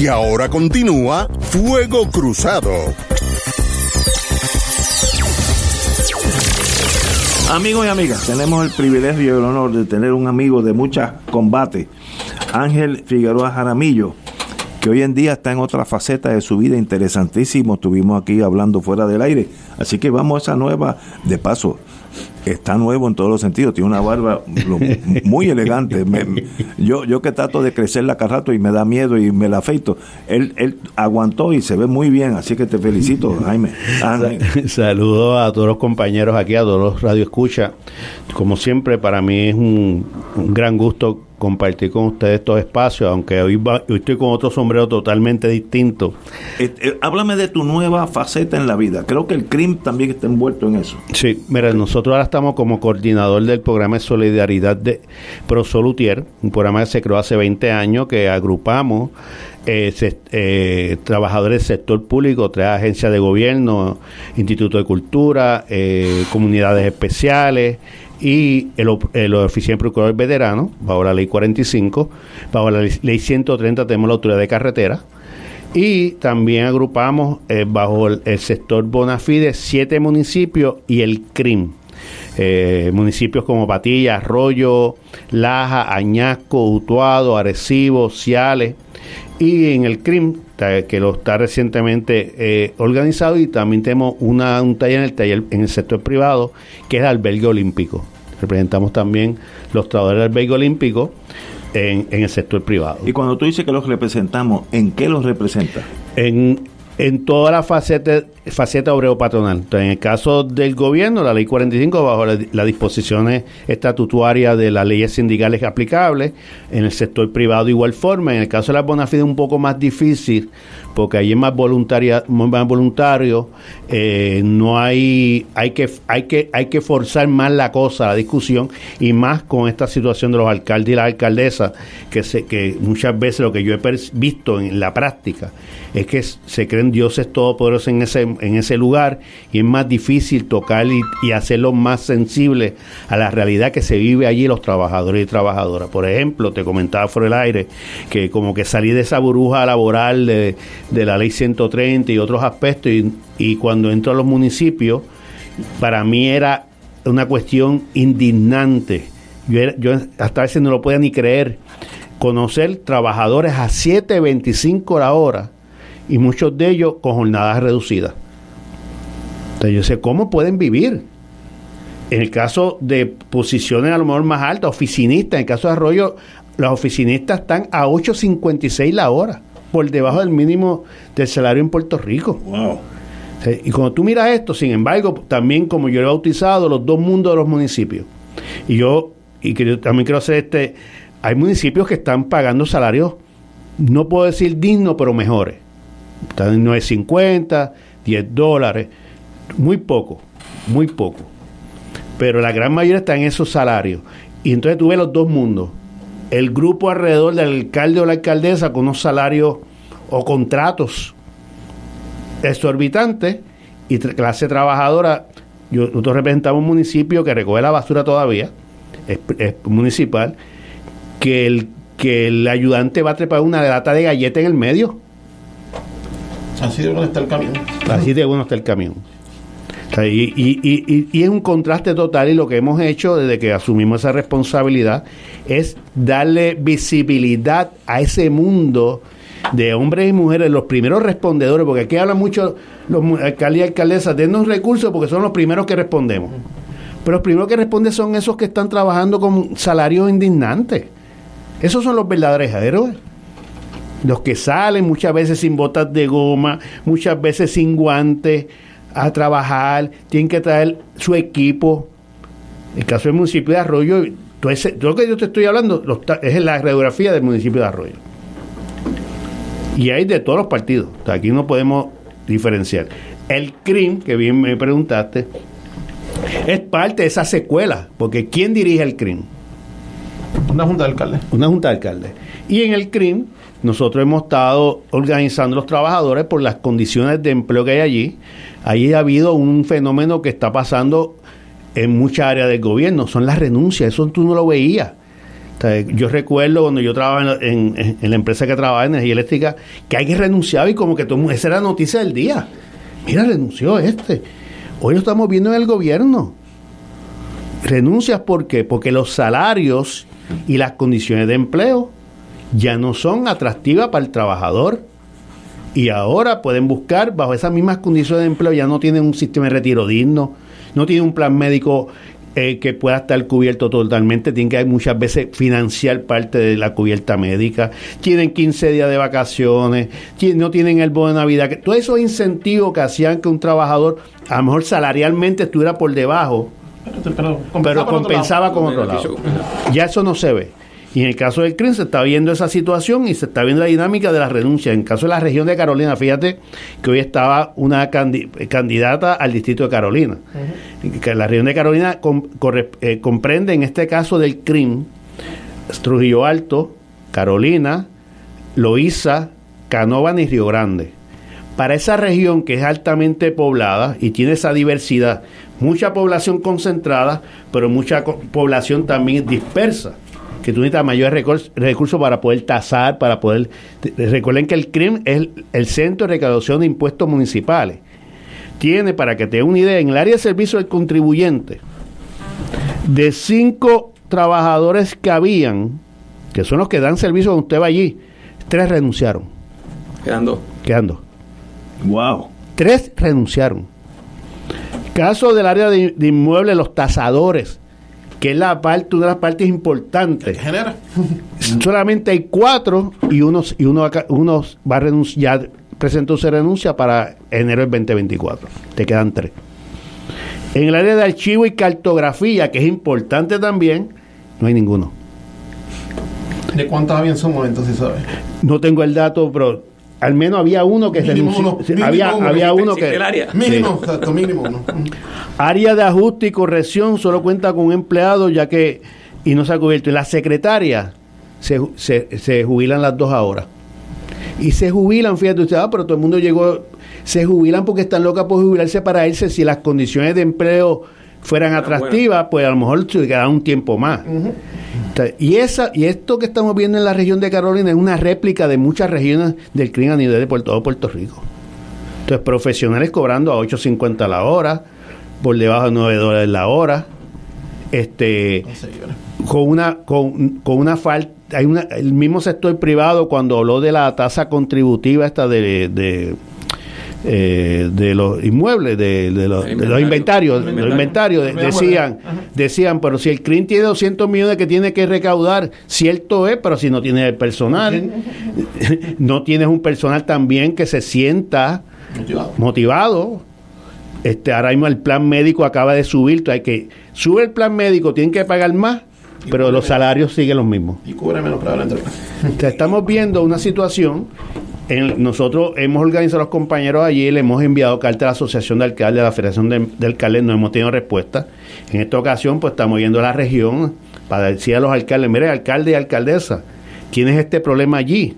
Y ahora continúa Fuego Cruzado. Amigos y amigas, tenemos el privilegio y el honor de tener un amigo de muchas combates, Ángel Figueroa Jaramillo, que hoy en día está en otra faceta de su vida interesantísimo. Estuvimos aquí hablando fuera del aire. Así que vamos a esa nueva, de paso, está nuevo en todos los sentidos, tiene una barba muy elegante. Me- yo, yo que trato de crecerla cada rato y me da miedo y me la afeito. Él, él aguantó y se ve muy bien, así que te felicito, Jaime. Ángel. Saludos a todos los compañeros aquí, a todos los Radio Escucha. Como siempre, para mí es un, un gran gusto compartir con ustedes estos espacios, aunque hoy, va- hoy estoy con otro sombrero totalmente distinto. Eh, eh, háblame de tu nueva faceta en la vida. Creo que el CRIM también está envuelto en eso. Sí, mira, nosotros ahora estamos como coordinador del programa de solidaridad de Prosolutier, un programa que se creó hace 20 años que agrupamos eh, se- eh, trabajadores del sector público, tres agencias de gobierno, Instituto de Cultura, eh, comunidades especiales y el, el oficina del procurador veterano, bajo la ley 45, bajo la ley- ley 130 tenemos la autoridad de carretera Y también agrupamos eh, bajo el, sector Bonafide siete municipios y el CRIM. Eh, municipios como Patilla, Arroyo, Laja, Añasco, Utuado, Arecibo, Ciales y en el CRIM que lo está recientemente eh, organizado y también tenemos una, un taller en el taller en el sector privado que es el albergue olímpico representamos también los trabajadores del albergue olímpico en, en el sector privado Y cuando tú dices que los representamos, ¿en qué los representa? en, en toda la faceta, faceta obrero patronal. Entonces, en el caso del gobierno, la ley 45, bajo la- las disposiciones estatutarias de las leyes sindicales aplicables, en el sector privado igual forma, en el caso de la bona fide un poco más difícil, porque ahí es más voluntaria, más voluntario, eh, no hay, hay que, hay que, hay que forzar más la cosa, la discusión, y más con esta situación de los alcaldes y las alcaldesas, que se, que muchas veces lo que yo he visto en la práctica es que se creen dioses todopoderosos en ese, en ese lugar y es más difícil tocar y, y hacerlo más sensible a la realidad que se vive allí los trabajadores y trabajadoras. Por ejemplo, te comentaba fuera del aire que como que salí de esa burbuja laboral de, la ley 130 y otros aspectos y, y cuando entro a los municipios, para mí era una cuestión indignante. Yo, era- yo hasta a veces no lo podía ni creer. Conocer trabajadores a 7.25 la hora y muchos de ellos con jornadas reducidas. Entonces yo sé cómo pueden vivir. En el caso de posiciones a lo mejor más altas, oficinistas, en el caso de Arroyo, los oficinistas están a 8.56 la hora, por debajo del mínimo del salario en Puerto Rico. Sí, Y cuando tú miras esto, sin embargo, también como yo he bautizado los dos mundos de los municipios. Y yo, y que yo también quiero hacer este, hay municipios que están pagando salarios, no puedo decir dignos, pero mejores. Están en 9.50, 10 dólares, muy poco, muy poco. Pero la gran mayoría está en esos salarios. Y entonces tú ves los dos mundos. El grupo alrededor del alcalde o la alcaldesa con unos salarios o contratos exorbitante y clase trabajadora. Yo, nosotros representamos un municipio que recoge la basura todavía, es, es municipal, que el, que el ayudante va a trepar una lata de galleta en el medio. Así de bueno está el camión. Así de bueno está el camión. Y, y- y- y- es un contraste total y lo que hemos hecho desde que asumimos esa responsabilidad es darle visibilidad a ese mundo de hombres y mujeres, los primeros respondedores, porque aquí hablan mucho los alcaldes y alcaldesas, dennos recursos porque son los primeros que respondemos. Pero los primeros que responden son esos que están trabajando con salarios indignantes. Esos son los verdaderos héroes. Los que salen muchas veces sin botas de goma, muchas veces sin guantes a trabajar, tienen que traer su equipo. El caso del municipio de Arroyo, todo, ese- todo lo que yo te estoy hablando lo es la radiografía del municipio de Arroyo. Y hay de todos los partidos. O sea, aquí no podemos diferenciar. El CRIM, que bien me preguntaste, es parte de esa secuela, porque ¿quién dirige el CRIM? Una junta de alcaldes. Una junta de alcaldes. Y en el CRIM, nosotros hemos estado organizando los trabajadores por las condiciones de empleo que hay allí. Allí ha habido un fenómeno que está pasando en muchas áreas del gobierno, son las renuncias, eso tú no lo veías. Yo recuerdo cuando yo trabajaba en, la empresa que trabajaba en energía eléctrica, que alguien renunciaba y como que todo, esa era la noticia del día. Mira, renunció este. Hoy lo estamos viendo en el gobierno. Renuncias, ¿por qué? Porque los salarios y las condiciones de empleo ya no son atractivas para el trabajador. Y ahora pueden buscar bajo esas mismas condiciones de empleo, ya no tienen un sistema de retiro digno, no tienen un plan médico eh, que pueda estar cubierto totalmente, tienen que muchas veces financiar parte de la cubierta médica, tienen 15 días de vacaciones, no tienen el bono de Navidad, que, todos esos incentivos que hacían que un trabajador a lo mejor salarialmente estuviera por debajo, Pero, pero por otro compensaba lado. con otro lado. Ya eso no se ve. Y en el caso del CRIM se está viendo esa situación y se está viendo la dinámica de la renuncia. En el caso de la región de Carolina, fíjate que hoy estaba una candi- candidata al distrito de Carolina. Que la región de Carolina com- eh, comprende en este caso del CRIM Trujillo Alto, Carolina, Loíza, Canóvan y Río Grande. Para esa región que es altamente poblada y tiene esa diversidad, mucha población concentrada, pero mucha población también dispersa. Que tú necesitas mayores recursos, para poder tasar, para poder... Recuerden que el CRIM es el, el Centro de Recaudación de Impuestos Municipales. Tiene, para que te den una idea, en el área de servicio del contribuyente, de cinco trabajadores que habían, que son los que dan servicio cuando usted va allí, tres renunciaron. Quedando. Quedando. Wow. Tres renunciaron. Caso del área de, de inmuebles, los tasadores, que es la parte, una de las partes importantes. genera? Solamente hay cuatro y uno, y uno, acá- uno va a renunciar, presentó su renuncia para enero del 2024. Te quedan tres. En el área de archivo y cartografía, que es importante también, no hay ninguno. ¿De cuántos había en su momento, si sabes? No tengo el dato, pero al menos había uno que Mínimo renunció. uno, mínimo había uno, había uno que. el área. Sí. Mínimo, exacto, mínimo uno. Área de ajuste y corrección solo cuenta con un empleado ya que y no se ha cubierto. Y la secretaria se, se, se jubilan las dos ahora. Y se jubilan, fíjate usted, ah, pero todo el mundo llegó, se jubilan porque están locas por jubilarse para irse. Si las condiciones de empleo fueran atractivas, pues a lo mejor se quedará un tiempo más. Entonces, Y, esa, y esto que estamos viendo en la región de Carolina es una réplica de muchas regiones del crimen a nivel de Puerto, todo Puerto Rico. Entonces, profesionales cobrando a 8.50 la hora, por debajo de 9 dólares la hora, este, con una, con, con una falta, hay una, el mismo sector privado cuando habló de la tasa contributiva esta de, de, eh, de los inmuebles, de, de los, de los inventarios, de los inventarios, de- decían, decían, pero si el CRIM tiene 200 millones que tiene que recaudar, cierto es, pero si no tiene el personal, no tienes un personal también que se sienta Motivado. motivado. Este, ahora mismo el plan médico acaba de subir, hay que sube el plan médico, tienen que pagar más, pero los salarios siguen los mismos. Y cubre menos sea, estamos viendo una situación. Nosotros hemos organizado a los compañeros allí, le hemos enviado carta a la Asociación de Alcaldes, a la Federación de, de Alcaldes, no hemos tenido respuesta. En esta ocasión, pues estamos yendo a la región para decir a los alcaldes, mire, alcalde y alcaldesa, ¿quién es este problema allí?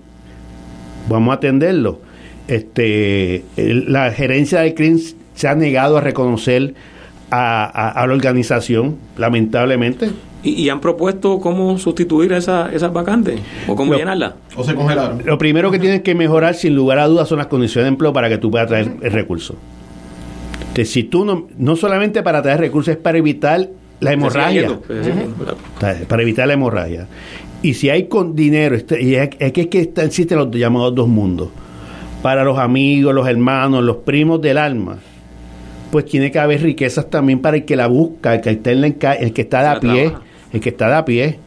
Vamos a atenderlo. Este, la gerencia del CRIM se ha negado a reconocer a la organización, lamentablemente. ¿Y, y han propuesto cómo sustituir esa, esas vacantes? ¿O cómo Lo- llenarlas? O se congelaron. Lo primero que tienes que mejorar, sin lugar a dudas, son las condiciones de empleo para que tú puedas traer el recurso. Entonces, si tú no, no solamente para traer recursos, es para evitar la hemorragia. Yendo, Para evitar la hemorragia. Y si hay con dinero, este- y es, es que, es que existen los llamados dos mundos. Para los amigos, los hermanos, los primos del alma, pues tiene que haber riquezas también para el que la busca, el que está, en la enca- el que está de a pie, trabaja. El que está de a pie.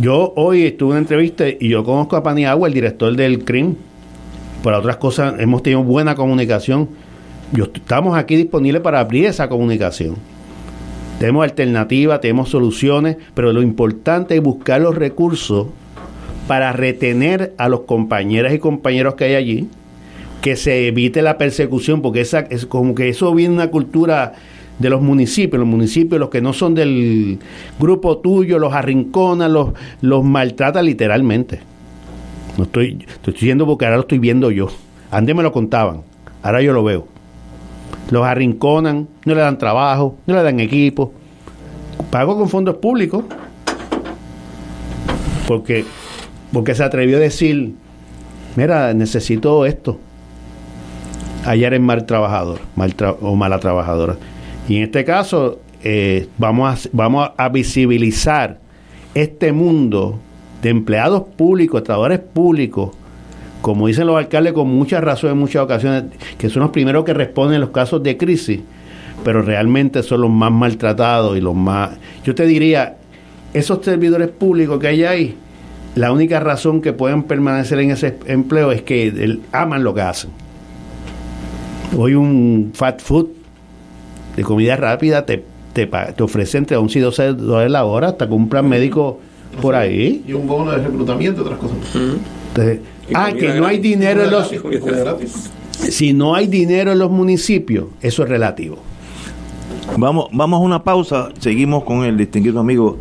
Yo hoy estuve en una entrevista y yo conozco a Paniagua, el director del CRIM. Por otras cosas, hemos tenido buena comunicación. Yo, estamos aquí disponibles para abrir esa comunicación. Tenemos alternativas, tenemos soluciones, pero lo importante es buscar los recursos para retener a los compañeras y compañeros que hay allí, que se evite la persecución, porque esa es como que eso viene de una cultura de los municipios, los municipios, los que no son del grupo tuyo, los arrinconan, los, los maltratan literalmente. No estoy, estoy diciendo porque ahora lo estoy viendo yo. Antes me lo contaban, ahora yo lo veo. Los arrinconan, no le dan trabajo, no le dan equipo. Pago con fondos públicos. Porque, porque se atrevió a decir, mira, necesito esto. Ayer es mal trabajador mal tra- o mala trabajadora. Y en este caso, eh, vamos, a, vamos a visibilizar este mundo de empleados públicos, trabajadores públicos, como dicen los alcaldes con mucha razón en muchas ocasiones, que son los primeros que responden en los casos de crisis, pero realmente son los más maltratados y los más... Yo te diría, esos servidores públicos que hay ahí, la única razón que pueden permanecer en ese empleo es que aman lo que hacen. Hoy un fat food de comida rápida te, te, te ofrece entre 11 y 12 dólares la hora hasta con un plan médico por ahí. Y un bono de reclutamiento y otras cosas. Entonces, Y ah, que no hay dinero en los... Si no hay dinero en los municipios, eso es relativo. Vamos, vamos a una pausa. Seguimos con el distinguido amigo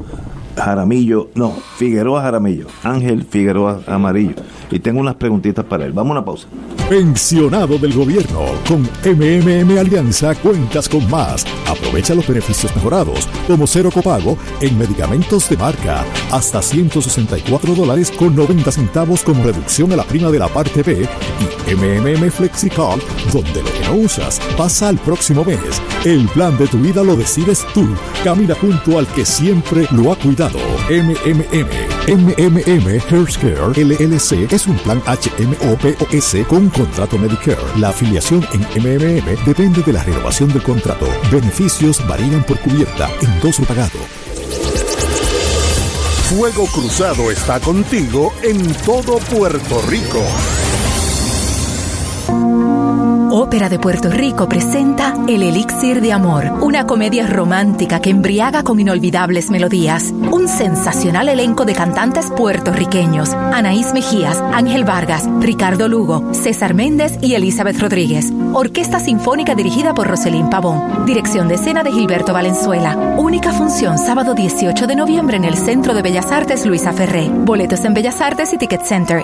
Jaramillo, no, Figueroa Jaramillo, Ángel Figueroa Amarillo. Y tengo unas preguntitas para él. Vamos a una pausa. Pensionado del gobierno. Con MMM Alianza cuentas con más. Aprovecha los beneficios mejorados, como cero copago en medicamentos de marca, hasta 164 dólares con 90 centavos como reducción a la prima de la parte B y MMM FlexiCard, donde lo que no usas pasa al próximo mes. El plan de tu vida lo decides tú. Camina junto al que siempre lo ha cuidado. MMM. MMM Healthcare LLC es un plan HMO-POS con contrato Medicare. La afiliación en MMM depende de la renovación del contrato. Beneficios varían por cubierta, endoso pagado. Fuego Cruzado está contigo en todo Puerto Rico. Ópera de Puerto Rico presenta El Elixir de Amor, una comedia romántica que embriaga con inolvidables melodías. Un sensacional elenco de cantantes puertorriqueños: Anaís Mejías, Ángel Vargas, Ricardo Lugo, César Méndez y Elizabeth Rodríguez. Orquesta Sinfónica dirigida por Roselín Pavón. Dirección de escena de Gilberto Valenzuela. Única función sábado 18 de noviembre en el Centro de Bellas Artes Luisa Ferré. Boletos en Bellas Artes y Ticket Center.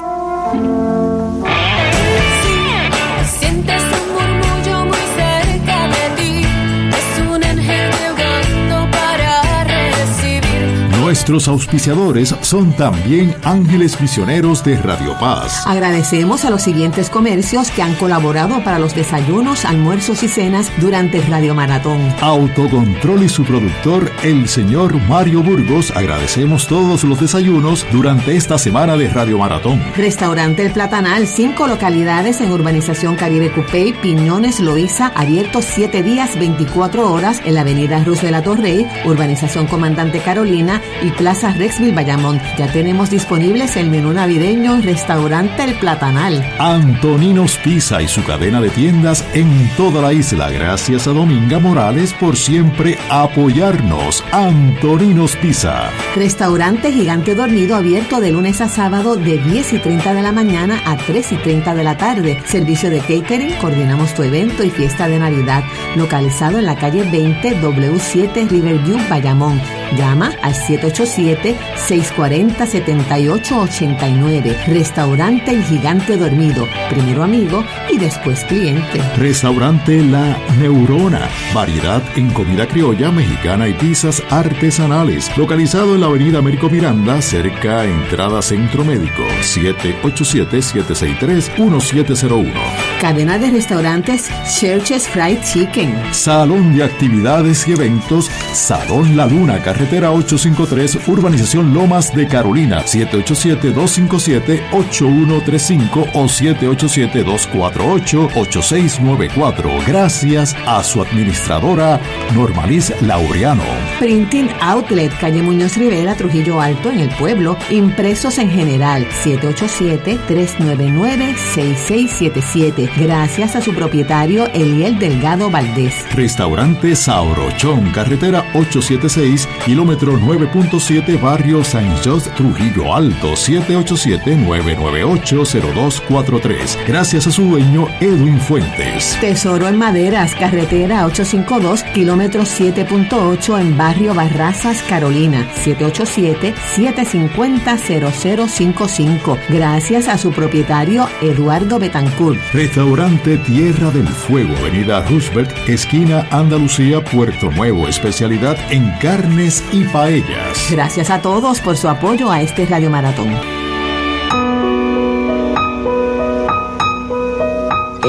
Nuestros auspiciadores son también ángeles misioneros de Radio Paz. Agradecemos a los siguientes comercios que han colaborado para los desayunos, almuerzos y cenas durante Radio Maratón. Autocontrol y su productor, el señor Mario Burgos, agradecemos todos los desayunos durante esta semana de Radio Maratón. Restaurante El Platanal, cinco localidades en Urbanización Caribe Cupey, Piñones, Loíza, abiertos 7 días, 24 horas en la avenida Roosevelt Torrey, Urbanización Comandante Carolina y Plaza Rexville Bayamón. Ya tenemos disponibles el menú navideño Restaurante El Platanal. Antoninos Pizza y su cadena de tiendas en toda la isla. Gracias a Dominga Morales por siempre apoyarnos. Antoninos Pizza. Restaurante Gigante Dormido abierto de lunes a sábado de 10 y 30 de la mañana a 3 y 30 de la tarde. Servicio de catering, coordinamos tu evento y fiesta de Navidad. Localizado en la calle 20 W7 Riverview, Bayamón. Llama al 787-640-7889. Restaurante El Gigante Dormido. Primero amigo y después cliente. Restaurante La Neurona. Variedad en comida criolla, mexicana y pizzas artesanales. Localizado en la avenida Américo Miranda, cerca entrada Centro Médico. 787-763-1701. Cadena de restaurantes Churches Fried Chicken. Salón de actividades y eventos. Salón La Luna, carretera 853, Urbanización Lomas de Carolina. 787-257-8135 o 787-248-8694. Gracias a su administradora Normaliz Laureano. Printing Outlet, calle Muñoz Rivera, Trujillo Alto, en el pueblo. Impresos en general, 787-399-6677. Gracias a su propietario Eliel Delgado Valdés. Restaurante Saurochón, carretera 876, kilómetro 9.7, barrio San José, Trujillo Alto, 787-998-0243. Gracias a su dueño Edwin Fuentes. Tesoro en Maderas, carretera 852, kilómetro 7.8 en barrio Barrazas, Carolina, 787-750-0055. Gracias a su propietario Eduardo Betancourt. Restaurante Tierra del Fuego, avenida Roosevelt, esquina Andalucía, Puerto Nuevo, especialidad en carnes y paellas. Gracias a todos por su apoyo a este Radio Maratón.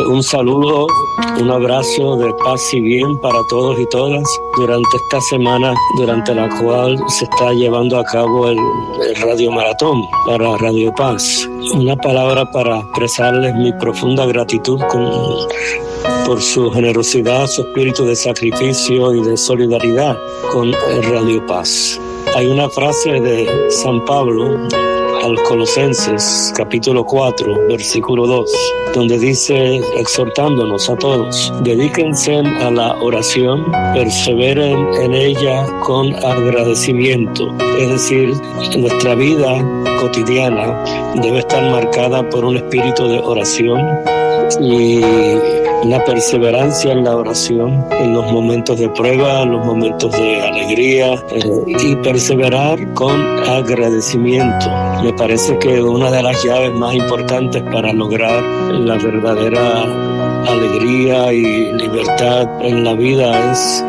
Un saludo, un abrazo de paz y bien para todos y todas durante esta semana durante la cual se está llevando a cabo el, el Radio Maratón para Radio Paz. Una palabra para expresarles mi profunda gratitud con, por su generosidad, su espíritu de sacrificio y de solidaridad con Radio Paz. Hay una frase de San Pablo al Colosenses capítulo 4 versículo 2 donde dice exhortándonos a todos dedíquense a la oración perseveren en ella con agradecimiento es decir nuestra vida cotidiana debe estar marcada por un espíritu de oración y la perseverancia en la oración, en los momentos de prueba, en los momentos de alegría eh, y perseverar con agradecimiento. Me parece que una de las llaves más importantes para lograr la verdadera alegría y libertad en la vida es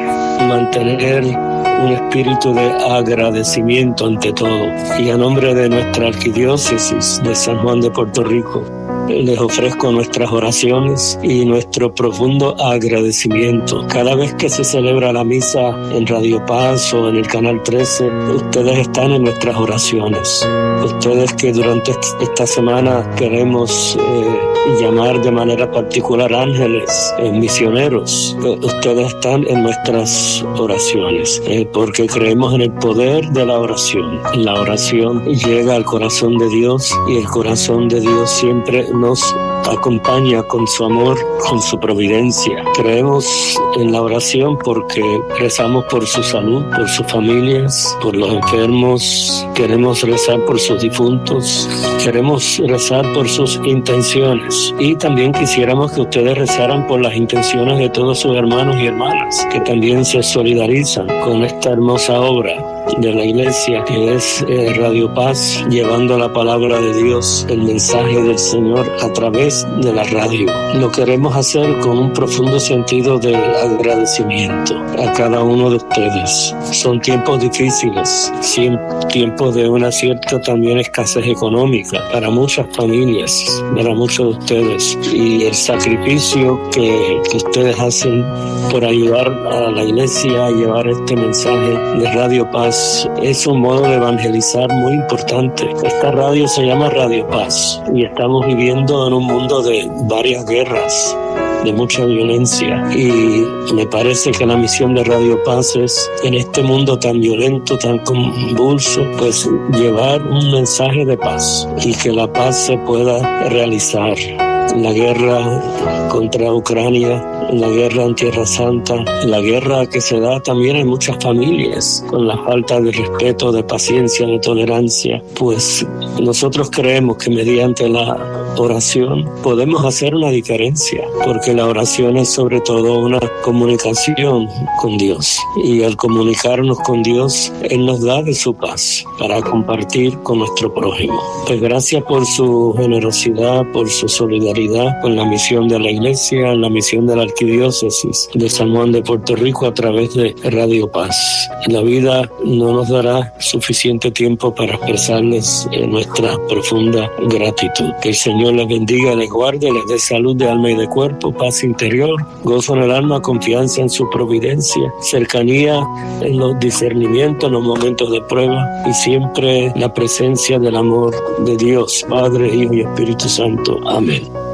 mantener un espíritu de agradecimiento ante todo. Y a nombre de nuestra arquidiócesis de San Juan de Puerto Rico, les ofrezco nuestras oraciones y nuestro profundo agradecimiento. Cada vez que se celebra la misa en Radio Paz o en el Canal 13, ustedes están en nuestras oraciones. Ustedes que durante esta semana queremos eh, llamar de manera particular ángeles, eh, misioneros, eh, ustedes están en nuestras oraciones, eh, porque creemos en el poder de la oración. La oración llega al corazón de Dios y el corazón de Dios siempre nos acompaña con su amor, con su providencia. Creemos en la oración porque rezamos por su salud, por sus familias, por los enfermos. Queremos rezar por sus difuntos. Queremos rezar por sus intenciones. Y también quisiéramos que ustedes rezaran por las intenciones de todos sus hermanos y hermanas que también se solidarizan con esta hermosa obra de la iglesia que es eh, Radio Paz llevando la palabra de Dios el mensaje del Señor a través de la radio. Lo queremos hacer con un profundo sentido de agradecimiento a cada uno de ustedes. Son tiempos difíciles tiempos de una cierta también escasez económica para muchas familias para muchos de ustedes. Y el sacrificio que, que ustedes hacen por ayudar a la iglesia a llevar este mensaje de Radio Paz es un modo de evangelizar muy importante. Esta radio se llama Radio Paz y estamos viviendo en un mundo de varias guerras de mucha violencia y me parece que la misión de Radio Paz es en este mundo tan violento, tan convulso, pues llevar un mensaje de paz y que la paz se pueda realizar la guerra contra Ucrania, la guerra en Tierra Santa, la guerra que se da también en muchas familias, con la falta de respeto, de paciencia, de tolerancia, pues nosotros creemos que mediante la oración podemos hacer una diferencia, porque la oración es sobre todo una comunicación con Dios. Y al comunicarnos con Dios, Él nos da de su paz para compartir con nuestro prójimo. Pues gracias por su generosidad, por su solidaridad con la misión de la Iglesia, la misión de la Arquidiócesis de San Juan de Puerto Rico a través de Radio Paz. La vida no nos dará suficiente tiempo para expresarles eh, nuestra profunda gratitud. Que el Señor les bendiga, les guarde, les dé salud de alma y de cuerpo, paz interior, gozo en el alma, confianza en su providencia, cercanía en los discernimientos, en los momentos de prueba y siempre la presencia del amor de Dios, Padre, Hijo y Espíritu Santo. Amén.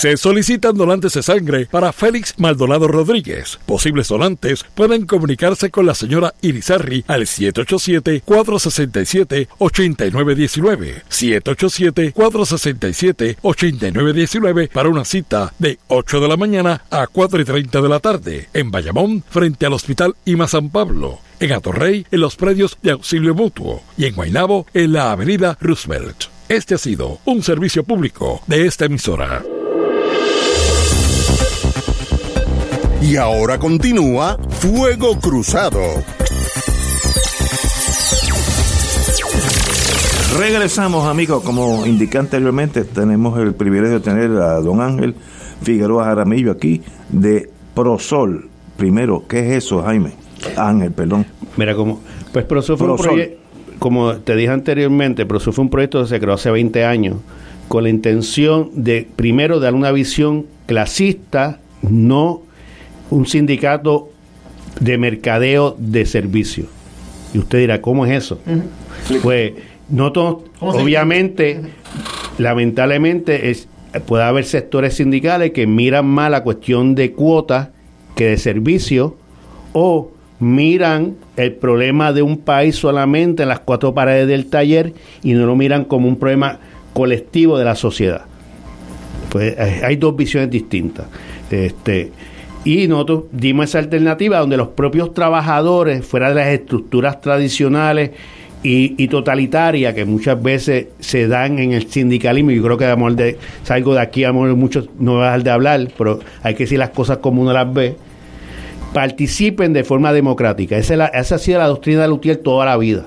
Se solicitan donantes de sangre para Félix Maldonado Rodríguez. Posibles donantes pueden comunicarse con la señora Irizarri al 787-467-8919. 787-467-8919 para una cita de 8 de la mañana a 4 y 30 de la tarde en Bayamón frente al Hospital Ima San Pablo. En Atorrey, en los predios de auxilio mutuo. Y en Guaynabo, en la avenida Roosevelt. Este ha sido un servicio público de esta emisora. Y ahora continúa Fuego Cruzado. Regresamos, amigos. Como indiqué anteriormente, tenemos el privilegio de tener a don Ángel Figueroa Jaramillo aquí de Prosol. Primero, ¿qué es eso, Jaime? Ángel, perdón. Mira, como, pues Prosol fue un Prosol. proye- como te dije anteriormente, Prosol fue un proyecto que se creó hace 20 años con la intención de, primero, dar una visión clasista, no un sindicato de mercadeo de servicios. Y usted dirá, ¿cómo es eso? Pues no todos, ¿Cómo se- obviamente, lamentablemente es, puede haber sectores sindicales que miran más la cuestión de cuotas que de servicio o miran el problema de un país solamente en las cuatro paredes del taller y no lo miran como un problema colectivo de la sociedad. Pues hay dos visiones distintas. Este, y nosotros dimos esa alternativa donde los propios trabajadores, fuera de las estructuras tradicionales y, y totalitaria que muchas veces se dan en el sindicalismo. Yo creo que amor de salgo de aquí, muchos no voy a dejar de hablar, pero hay que decir las cosas como uno las ve. Participen de forma democrática. Esa, es la- esa ha sido la doctrina de Lutier toda la vida.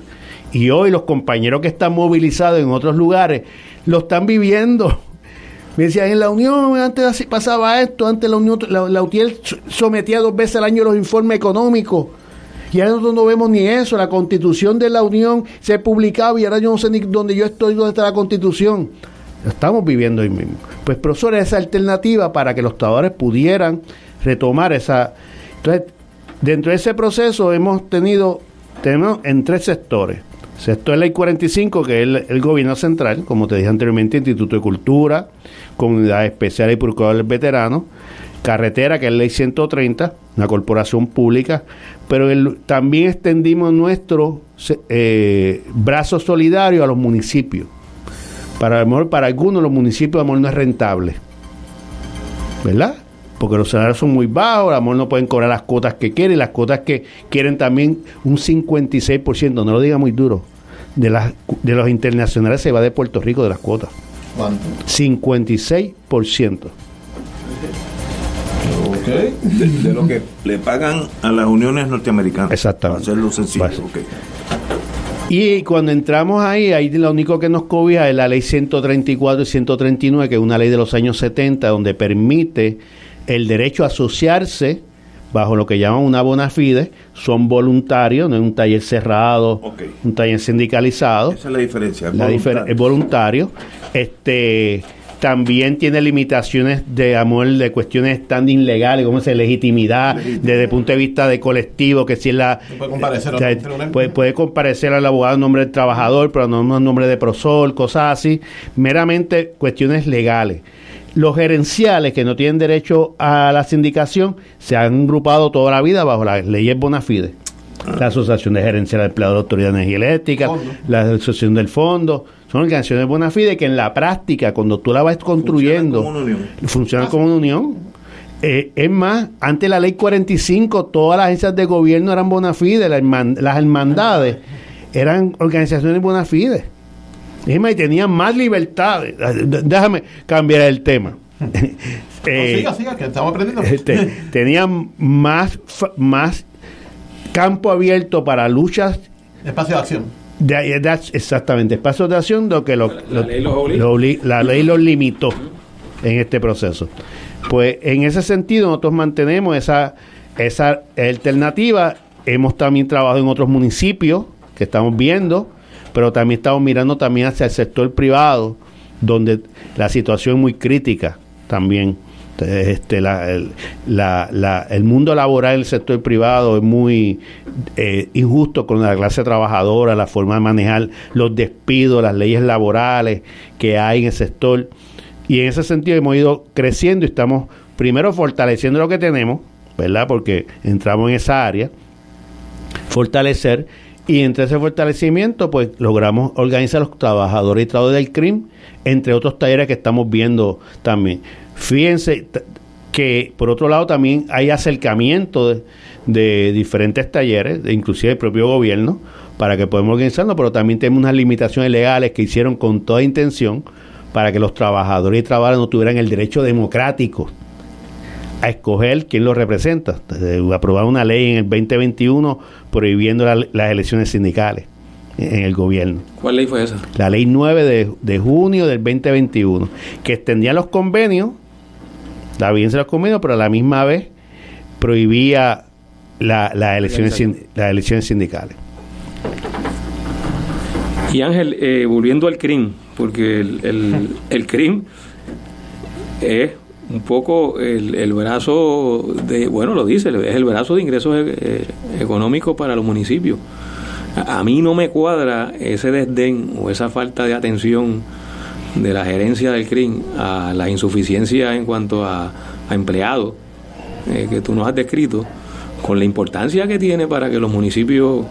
Y hoy los compañeros que están movilizados en otros lugares lo están viviendo. Me decían, en la Unión antes pasaba esto, antes la Unión, la, la UTIER so- sometía dos veces al año los informes económicos. Y ahora nosotros no vemos ni eso. La constitución de la Unión se publicaba y ahora yo no sé ni dónde yo estoy, dónde está la constitución. Estamos viviendo hoy mismo. Pues, profesor, esa alternativa para que los trabajadores pudieran retomar esa. Entonces, dentro de ese proceso hemos tenido, tenemos en tres sectores. Sector Ley 45, que es el, gobierno central, como te dije anteriormente, Instituto de Cultura, Comunidad Especial y Procuradores Veteranos, Carretera, que es Ley 130, una corporación pública, pero también extendimos nuestro eh, brazo solidario a los municipios. Para, a para algunos los municipios a lo no es rentable, ¿verdad? Porque los salarios son muy bajos, a lo mejor no pueden cobrar las cuotas que quieren, las cuotas que quieren también un 56%, no lo diga muy duro, de, las, de los internacionales se va de Puerto Rico de las cuotas. ¿Cuánto? 56%. De, de lo que le pagan a las uniones norteamericanas. Exactamente. Para hacerlo sencillo. Pues, ok. Y cuando entramos ahí, ahí lo único que nos cobija es la ley 134 y 139, que es una ley de los años 70, donde permite el derecho a asociarse bajo lo que llaman una bona fide, son voluntarios, no es un taller cerrado, un taller sindicalizado. Esa es la diferencia. La difer- es voluntario. Este también tiene limitaciones de amor de cuestiones standing legales, como es la legitimidad, desde el punto de vista de colectivo, que si es la puede comparecer tribunal. puede, puede comparecer al abogado en nombre del trabajador, pero no en nombre de Prosol, cosas así, meramente cuestiones legales. Los gerenciales que no tienen derecho a la sindicación se han agrupado toda la vida bajo las leyes bona fide. La Asociación de Gerenciales de Empleados de Autoridad de Energía Eléctrica, la Asociación del Fondo, son organizaciones bona fide que en la práctica, cuando tú la vas construyendo, funcionan como una unión. Eh, es más, antes de la ley 45, todas las agencias de gobierno eran bona fide, la herman- las hermandades eran organizaciones bona fide. Más, y tenían más libertades. Déjame cambiar el tema. Eh, No, siga, siga, que estamos aprendiendo. este, tenían más, más campo abierto para luchas Espacio de acción. de, de- exactamente, espacios de acción lo que lo- lo- ley lo la ley los limitó en este proceso. Pues en ese sentido nosotros mantenemos esa, esa alternativa. Hemos también trabajado en otros municipios que estamos viendo, pero también estamos mirando también hacia el sector privado, donde la situación es muy crítica también. Este, la- el, la- la- el mundo laboral en el sector privado es muy eh, injusto con la clase trabajadora, la forma de manejar los despidos, las leyes laborales que hay en el sector. Y en ese sentido hemos ido creciendo y estamos primero fortaleciendo lo que tenemos, ¿verdad? Porque entramos en esa área, fortalecer y entre ese fortalecimiento pues logramos organizar a los trabajadores y trabajadores del CRIM, entre otros talleres que estamos viendo también. Fíjense que por otro lado también hay acercamiento de, diferentes talleres, de inclusive el propio gobierno, para que podamos organizarnos, pero también tenemos unas limitaciones legales que hicieron con toda intención para que los trabajadores y trabajadoras no tuvieran el derecho democrático a escoger quién los representa. Eh, Aprobar una ley en el 2021 prohibiendo la- las elecciones sindicales en el gobierno. ¿Cuál ley fue esa? La ley 9 de, de junio del 2021, que extendía los convenios, la vigencia de los convenios, pero a la misma vez prohibía la- las elecciones, sin- las elecciones sindicales. Y Ángel, eh, volviendo al CRIM, porque el, el, el CRIM es un poco el, el brazo de, bueno, lo dice, es el brazo de ingresos eh, económicos para los municipios. A, mí no me cuadra ese desdén o esa falta de atención de la gerencia del CRIM a la insuficiencia en cuanto a, empleados eh, que tú nos has descrito, con la importancia que tiene para que los municipios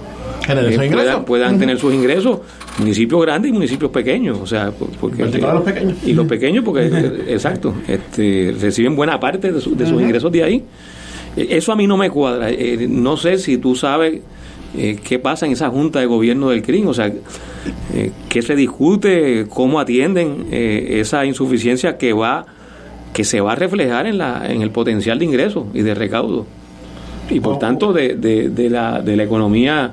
eh, puedan, tener sus ingresos, municipios grandes y municipios pequeños, o sea, por- porque En particular los pequeños. y los pequeños porque eh, exacto, este, reciben buena parte de, su- de sus ingresos de ahí. Eh, Eso a mí no me cuadra. Eh, no sé si tú sabes eh, qué pasa en esa junta de gobierno del CRIM, o sea, eh, qué se discute, cómo atienden eh, esa insuficiencia que va que se va a reflejar en la en el potencial de ingresos y de recaudo. Y por tanto de, de, de la, de la economía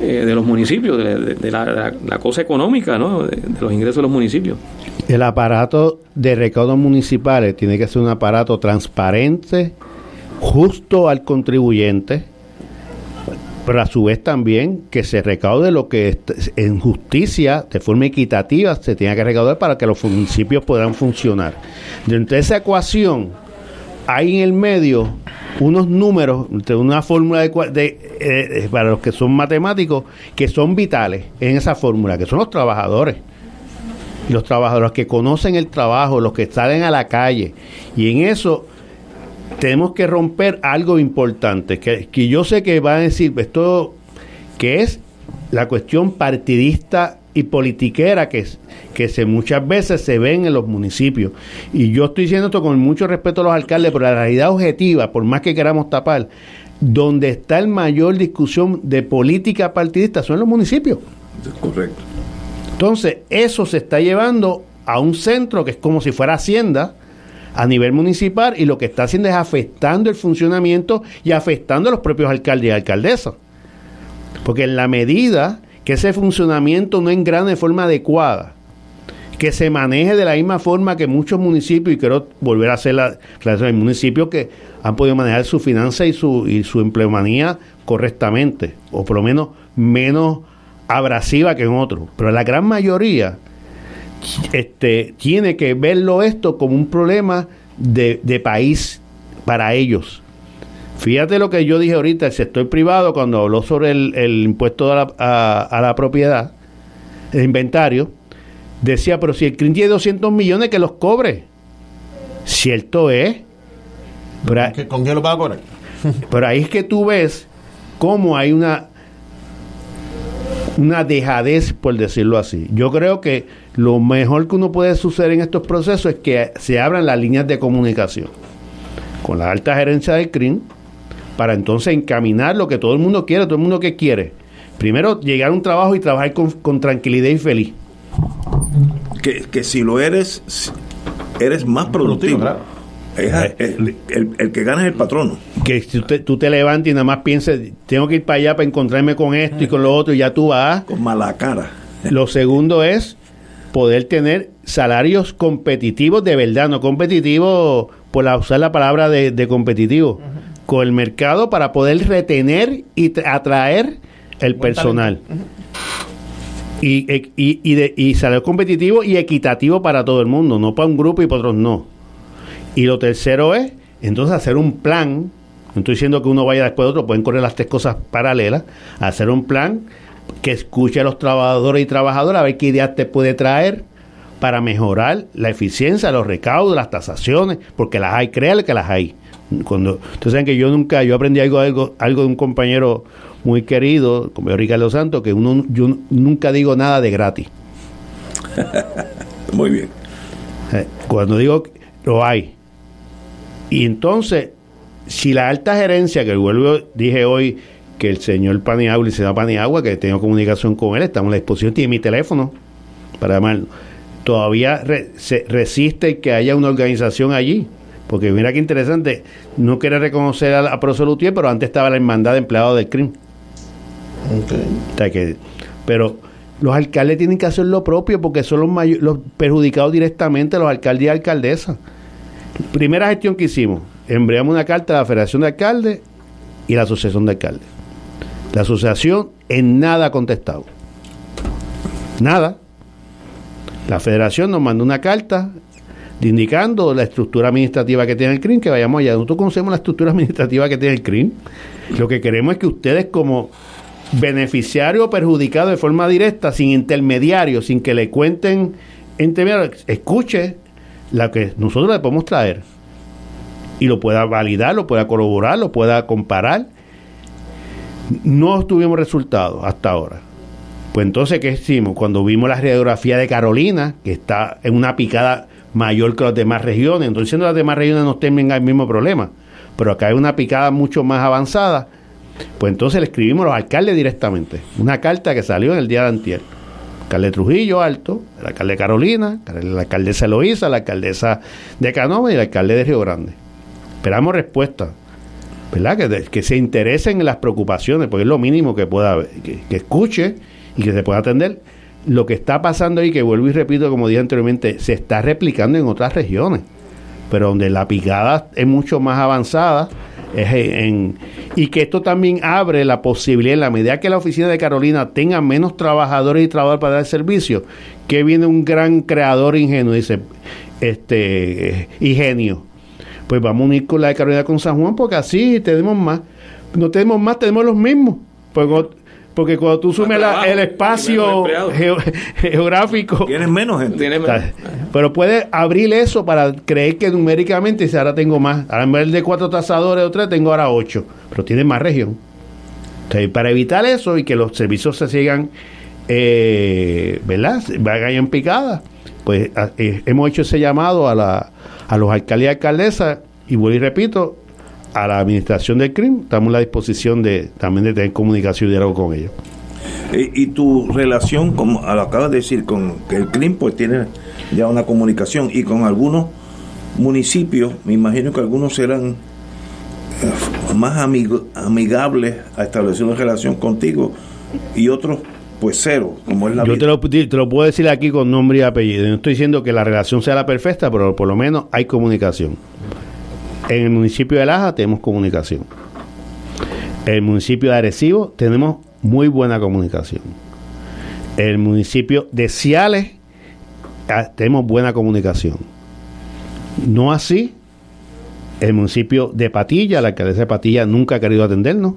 eh, de los municipios, de, la, cosa económica, ¿no? de, de los ingresos de los municipios. El aparato de recaudos municipales tiene que ser un aparato transparente, justo al contribuyente, pero a su vez también que se recaude lo que en justicia, de forma equitativa, se tenga que recaudar para que los municipios puedan funcionar. Dentro de esa ecuación, hay en el medio unos números, una fórmula de, de, eh, eh, para los que son matemáticos, que son vitales en esa fórmula, que son los trabajadores los trabajadores que conocen el trabajo, los que salen a la calle. Y en eso tenemos que romper algo importante, que, que yo sé que va a decir esto, que es la cuestión partidista y politiquera que, que se muchas veces se ven en los municipios. Y yo estoy diciendo esto con mucho respeto a los alcaldes, pero la realidad objetiva, por más que queramos tapar, donde está el mayor discusión de política partidista son los municipios. Correcto. Entonces, eso se está llevando a un centro que es como si fuera Hacienda a nivel municipal y lo que está haciendo es afectando el funcionamiento y afectando a los propios alcaldes y alcaldesas. Porque en la medida que ese funcionamiento no engrane de forma adecuada, que se maneje de la misma forma que muchos municipios, y quiero volver a hacer la clase hay municipios que han podido manejar su finanza y su, y su empleomanía correctamente, o por lo menos menos abrasiva que en otros. Pero la gran mayoría este, tiene que verlo esto como un problema de, de país para ellos. Fíjate lo que yo dije ahorita, el sector privado cuando habló sobre el, el impuesto a la, a- a la propiedad, el inventario, decía, pero si el CRIM tiene 200 millones que los cobre. Cierto es. Pero, a- ¿Con qué lo va a cobrar? pero ahí es que tú ves cómo hay una una dejadez, por decirlo así. Yo creo que lo mejor que uno puede suceder en estos procesos es que se abran las líneas de comunicación con la alta gerencia del CRIM para entonces encaminar lo que todo el mundo quiere, todo el mundo que quiere. Primero, llegar a un trabajo y trabajar con, con tranquilidad y feliz. Que, que si lo eres, eres más productivo. Es a- el, el- el que gana es el patrono. Que si tú te, tú te levantes y nada más pienses, tengo que ir para allá para encontrarme con esto y con lo otro, y ya tú vas. Con mala cara. Lo segundo es poder tener salarios competitivos de verdad, no competitivos por la- usar la palabra de, de competitivo, con el mercado para poder retener y tra- atraer el personal. Y, e- y, y, de, y salario competitivo y equitativo para todo el mundo, no para un grupo y para otros no. Y lo tercero es, entonces, hacer un plan. No estoy diciendo que uno vaya después de otro, pueden correr las tres cosas paralelas. Hacer un plan que escuche a los trabajadores y trabajadoras a ver qué ideas te puede traer para mejorar la eficiencia, los recaudos, las tasaciones, porque las hay, créale que las hay. Cuando, ustedes saben que yo nunca, yo aprendí algo, algo, algo de un compañero muy querido, como Ricardo Santos, que uno, yo nunca digo nada de gratis. Muy bien. Eh, Cuando digo lo hay. Y entonces, si la alta gerencia, que vuelvo, dije hoy que el señor Paniagua, el licenciado Paniagua, que tengo comunicación con él, estamos a la disposición, tiene mi teléfono para llamarlo. Todavía re- se resiste que haya una organización allí. Porque mira qué interesante, no quiere reconocer a, a Prosolutier, pero antes estaba la hermandad de empleados del CRIM. O sea que, pero los alcaldes tienen que hacer lo propio porque son los, mayo- los perjudicados directamente, los alcaldes y alcaldesas. Primera gestión que hicimos, enviamos una carta a la Federación de Alcaldes y la Asociación de Alcaldes. La asociación en nada ha contestado. Nada. La federación nos mandó una carta indicando la estructura administrativa que tiene el CRIM, que vayamos allá. Nosotros conocemos la estructura administrativa que tiene el CRIM. Lo que queremos es que ustedes como beneficiario o perjudicado de forma directa, sin intermediarios, sin que le cuenten intermediarios, escuche la que nosotros le podemos traer y lo pueda validar, lo pueda corroborar, lo pueda comparar. No tuvimos resultados hasta ahora. Pues entonces, ¿qué hicimos? Cuando vimos la radiografía de Carolina, que está en una picada mayor que las demás regiones, entonces diciendo las demás regiones no tengan el mismo problema, pero acá hay una picada mucho más avanzada, Pues entonces le escribimos a los alcaldes directamente. Una carta que salió en el día de antier. Alcalde de Trujillo Alto, el alcalde de Carolina, la alcaldesa Eloísa, la alcaldesa de Canova y el alcalde de Río Grande. Esperamos respuesta. ¿Verdad? Que, que se interesen en las preocupaciones, porque es lo mínimo que pueda que, que escuche y que se pueda atender. Lo que está pasando ahí, que vuelvo y repito, como dije anteriormente, se está replicando en otras regiones, pero donde la picada es mucho más avanzada. Es en, y que esto también abre la posibilidad, en la medida que la oficina de Carolina tenga menos trabajadores y trabajadores para dar servicio, que viene un gran creador ingenuo, dice, este, ingenio. Pues vamos a unir con la de Carolina con San Juan, porque así tenemos más. No tenemos más, tenemos los mismos. Pues, porque cuando tú sumes la- el espacio geo- geográfico. Tienes menos gente. Pero puedes abrir eso para creer que numéricamente dice, ahora tengo más. Ahora en vez de cuatro tasadores o tres, tengo ahora ocho. Pero tienes más región. Entonces, para evitar eso y que los servicios se sigan, eh, ¿verdad? Vayan en picada, pues a- eh, hemos hecho ese llamado a, la, a los alcaldes y alcaldesas y vuelvo y repito, a la administración del CRIM, estamos a la disposición de también de tener comunicación y diálogo con ellos. Y, y tu relación, como lo acabas de decir, con que el CRIM pues tiene ya una comunicación y con algunos municipios, me imagino que algunos serán eh, más amigo- amigables a establecer una relación contigo y otros pues cero, como es la Yo vida. te lo, te lo puedo decir aquí con nombre y apellido. No estoy diciendo que la relación sea la perfecta, pero por lo menos hay comunicación. En el municipio de Laja tenemos comunicación. En el municipio de Arecibo tenemos muy buena comunicación. En el municipio de Ciales ah, tenemos buena comunicación. No así el municipio de Patilla, la alcaldesa de Patilla nunca ha querido atendernos.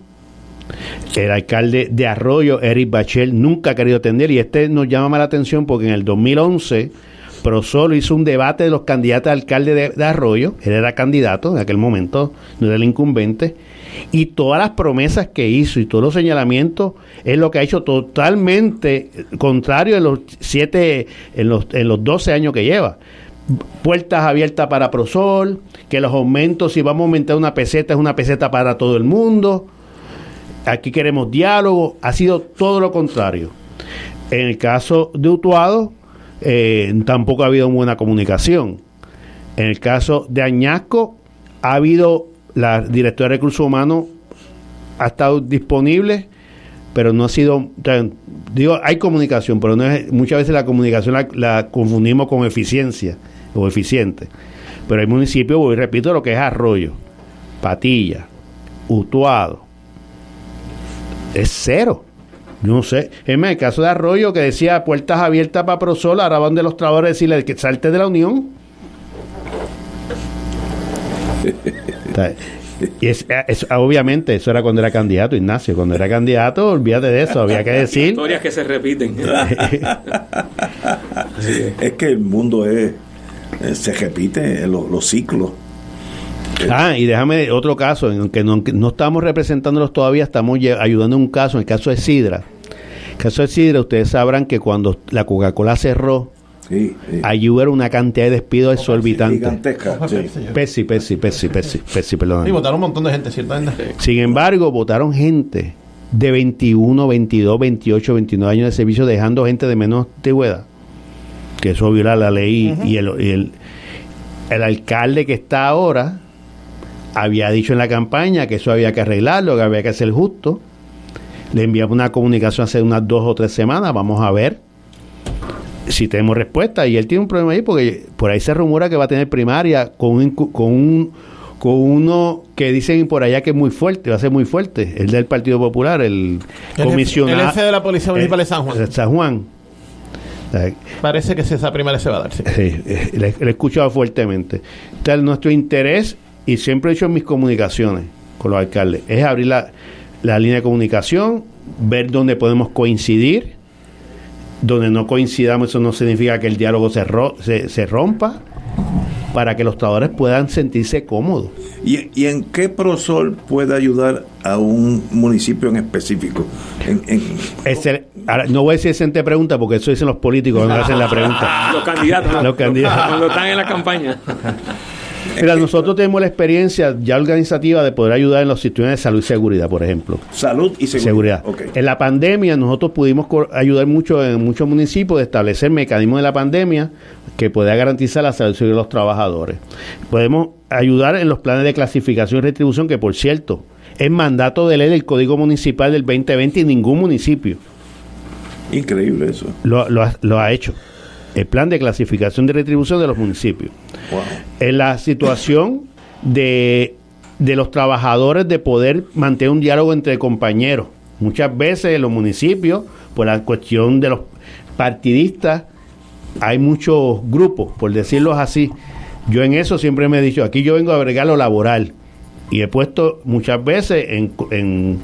El alcalde de Arroyo, Eric Bachel, nunca ha querido atender y este nos llama la atención porque en el 2011 Prosolo hizo un debate de los candidatos a alcalde de, Arroyo, él era candidato en aquel momento, no era el incumbente, y todas las promesas que hizo y todos los señalamientos es lo que ha hecho totalmente contrario en los siete, en los, en los 12 años que lleva puertas abiertas para Prosol, que los aumentos, si vamos a aumentar una peseta, es una peseta para todo el mundo. Aquí queremos diálogo, ha sido todo lo contrario. En el caso de Utuado, eh, tampoco ha habido buena comunicación. En el caso de Añasco, ha habido, la directora de recursos humanos ha estado disponible, pero no ha sido, digo, hay comunicación, pero no es, muchas veces la comunicación la, confundimos con eficiencia o eficiente. Pero hay municipios, y repito, lo que es Arroyo, Patilla, Utuado, es cero. Yo no sé. Es más, el caso de Arroyo que decía puertas abiertas para Prosol, ahora van de los trabajadores a decirle que salte de la Unión. Y es, es- obviamente, eso era cuando era candidato, Ignacio. Cuando era candidato, olvídate de eso, había que decir. Historias que se repiten. es que el mundo es, eh, se repite los, los ciclos. Ah, y déjame otro caso, en que no, estamos representándolos todavía, estamos ayudando en un caso, en el caso de Sidra. El caso de Sidra, ustedes sabrán que cuando la Coca-Cola cerró, allí hubo una cantidad de despidos exorbitantes. Gigantesca. sí. Pesi, Pesi, Pesi, Pesi, Pesi, perdón. Y votaron un montón de gente, ciertamente. Sin embargo, votaron gente de 21, 22, 28, 29 años de servicio, dejando gente de menos antigüedad. Que eso viola la ley. Y, el, y el, el alcalde que está ahora había dicho en la campaña que eso había que arreglarlo, que había que ser justo. Le enviamos una comunicación hace unas dos o tres semanas. Vamos a ver si tenemos respuesta. Y él tiene un problema ahí porque por ahí se rumora que va a tener primaria con un, con un con uno que dicen por allá que es muy fuerte, va a ser muy fuerte, el del Partido Popular, el, El comisionado. el jefe de la Policía Municipal de San Juan. de San Juan. Parece que esa primaria se va a dar. sí. Sí, le, le he escuchado fuertemente. Entonces, nuestro interés, y siempre he hecho en mis comunicaciones con los alcaldes, es abrir la, la línea de comunicación, ver dónde podemos coincidir, donde no coincidamos, eso no significa que el diálogo se, ro- se, se rompa, para que los trabajadores puedan sentirse cómodos. ¿Y, y en qué Prosol puede ayudar a un municipio en específico? En, en- Ese- ahora, no voy a decir excelente pregunta porque eso dicen los políticos cuando hacen la pregunta. Los candidatos. Los candidatos. Cuando están en la campaña. Mira, nosotros tenemos la experiencia ya organizativa de poder ayudar en los sistemas de salud y seguridad, por ejemplo. Salud y seguridad. En la pandemia nosotros pudimos ayudar mucho en muchos municipios de establecer mecanismos de la pandemia que pueda garantizar la salud de los trabajadores. Podemos ayudar en los planes de clasificación y retribución que, por cierto, es mandato de ley del Código Municipal del 2020 y ningún municipio Increíble eso. lo, lo ha, lo ha hecho. El plan de clasificación de retribución de los municipios. En la situación de, de los trabajadores de poder mantener un diálogo entre compañeros. Muchas veces en los municipios, por la cuestión de los partidistas, hay muchos grupos, por decirlo así. Yo en eso siempre me he dicho, aquí yo vengo a agregar lo laboral. Y he puesto muchas veces en-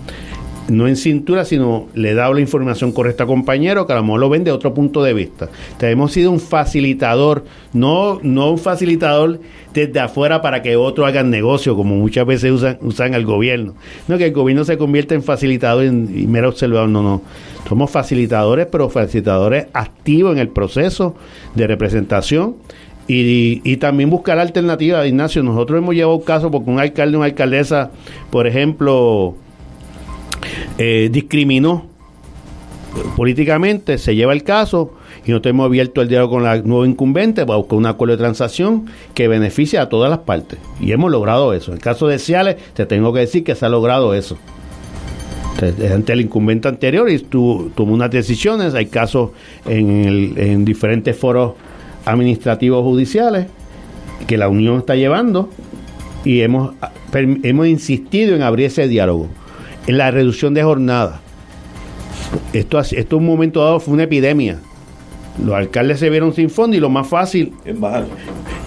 no en cintura, sino le he dado la información correcta a compañeros que a lo mejor lo ven de otro punto de vista. Entonces, hemos sido un facilitador, no, no un facilitador desde afuera para que otros hagan negocio, como muchas veces usan, usan al gobierno. No que el gobierno se convierta en facilitador y, y mero observador, no, no. Somos facilitadores, pero facilitadores activos en el proceso de representación y, y también buscar alternativas, Ignacio. Nosotros hemos llevado casos porque un alcalde, una alcaldesa, por ejemplo, eh, discriminó políticamente, se lleva el caso y nosotros hemos abierto el diálogo con la nueva incumbente para buscar un acuerdo de transacción que beneficie a todas las partes. Y hemos logrado eso. En el caso de Ciales, te tengo que decir que se ha logrado eso. Ante el incumbente anterior y tu- tomó unas decisiones, hay casos en, en diferentes foros administrativos judiciales que la Unión está llevando y hemos, hemos insistido en abrir ese diálogo, la reducción de jornada. Esto, ha- esto en un momento dado fue una epidemia. Los alcaldes se vieron sin fondo y lo más fácil. Es bajar.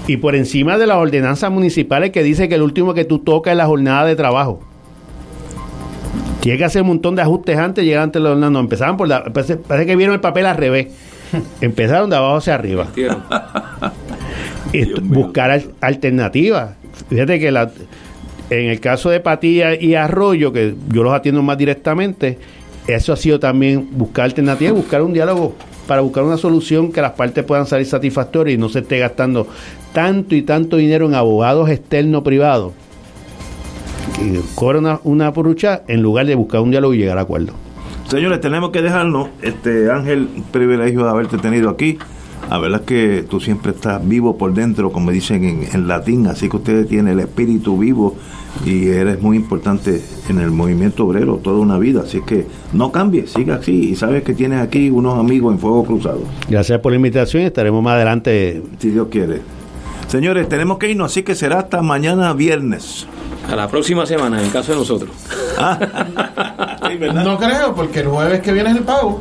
Y por encima de las ordenanzas municipales que dice que el último que tú tocas es la jornada de trabajo. Tiene que hacer un montón de ajustes antes de llegar ante la jornada. No, empezaban por la. Parece, parece que vieron el papel al revés. Empezaron de abajo hacia arriba. Esto- buscar al- alternativas. Fíjate que la, en el caso de Patilla y Arroyo, que yo los atiendo más directamente, eso ha sido también buscar alternativas, buscar un diálogo para buscar una solución que las partes puedan salir satisfactorias y no se esté gastando tanto y tanto dinero en abogados externos privados que cobran una, una porrucha en lugar de buscar un diálogo y llegar a acuerdo. Señores, tenemos que dejarnos. Este Ángel, un privilegio de haberte tenido aquí. La verdad es que tú siempre estás vivo por dentro, como dicen en, en latín, así que usted tiene el espíritu vivo y eres muy importante en el movimiento obrero toda una vida. Así que no cambies, siga así y sabes que tienes aquí unos amigos en Fuego Cruzado. Gracias por la invitación y estaremos más adelante. Si Dios quiere. Señores, tenemos que irnos, así que será hasta mañana viernes. A la próxima semana, en el caso de nosotros. No creo, porque el jueves que viene es el pago.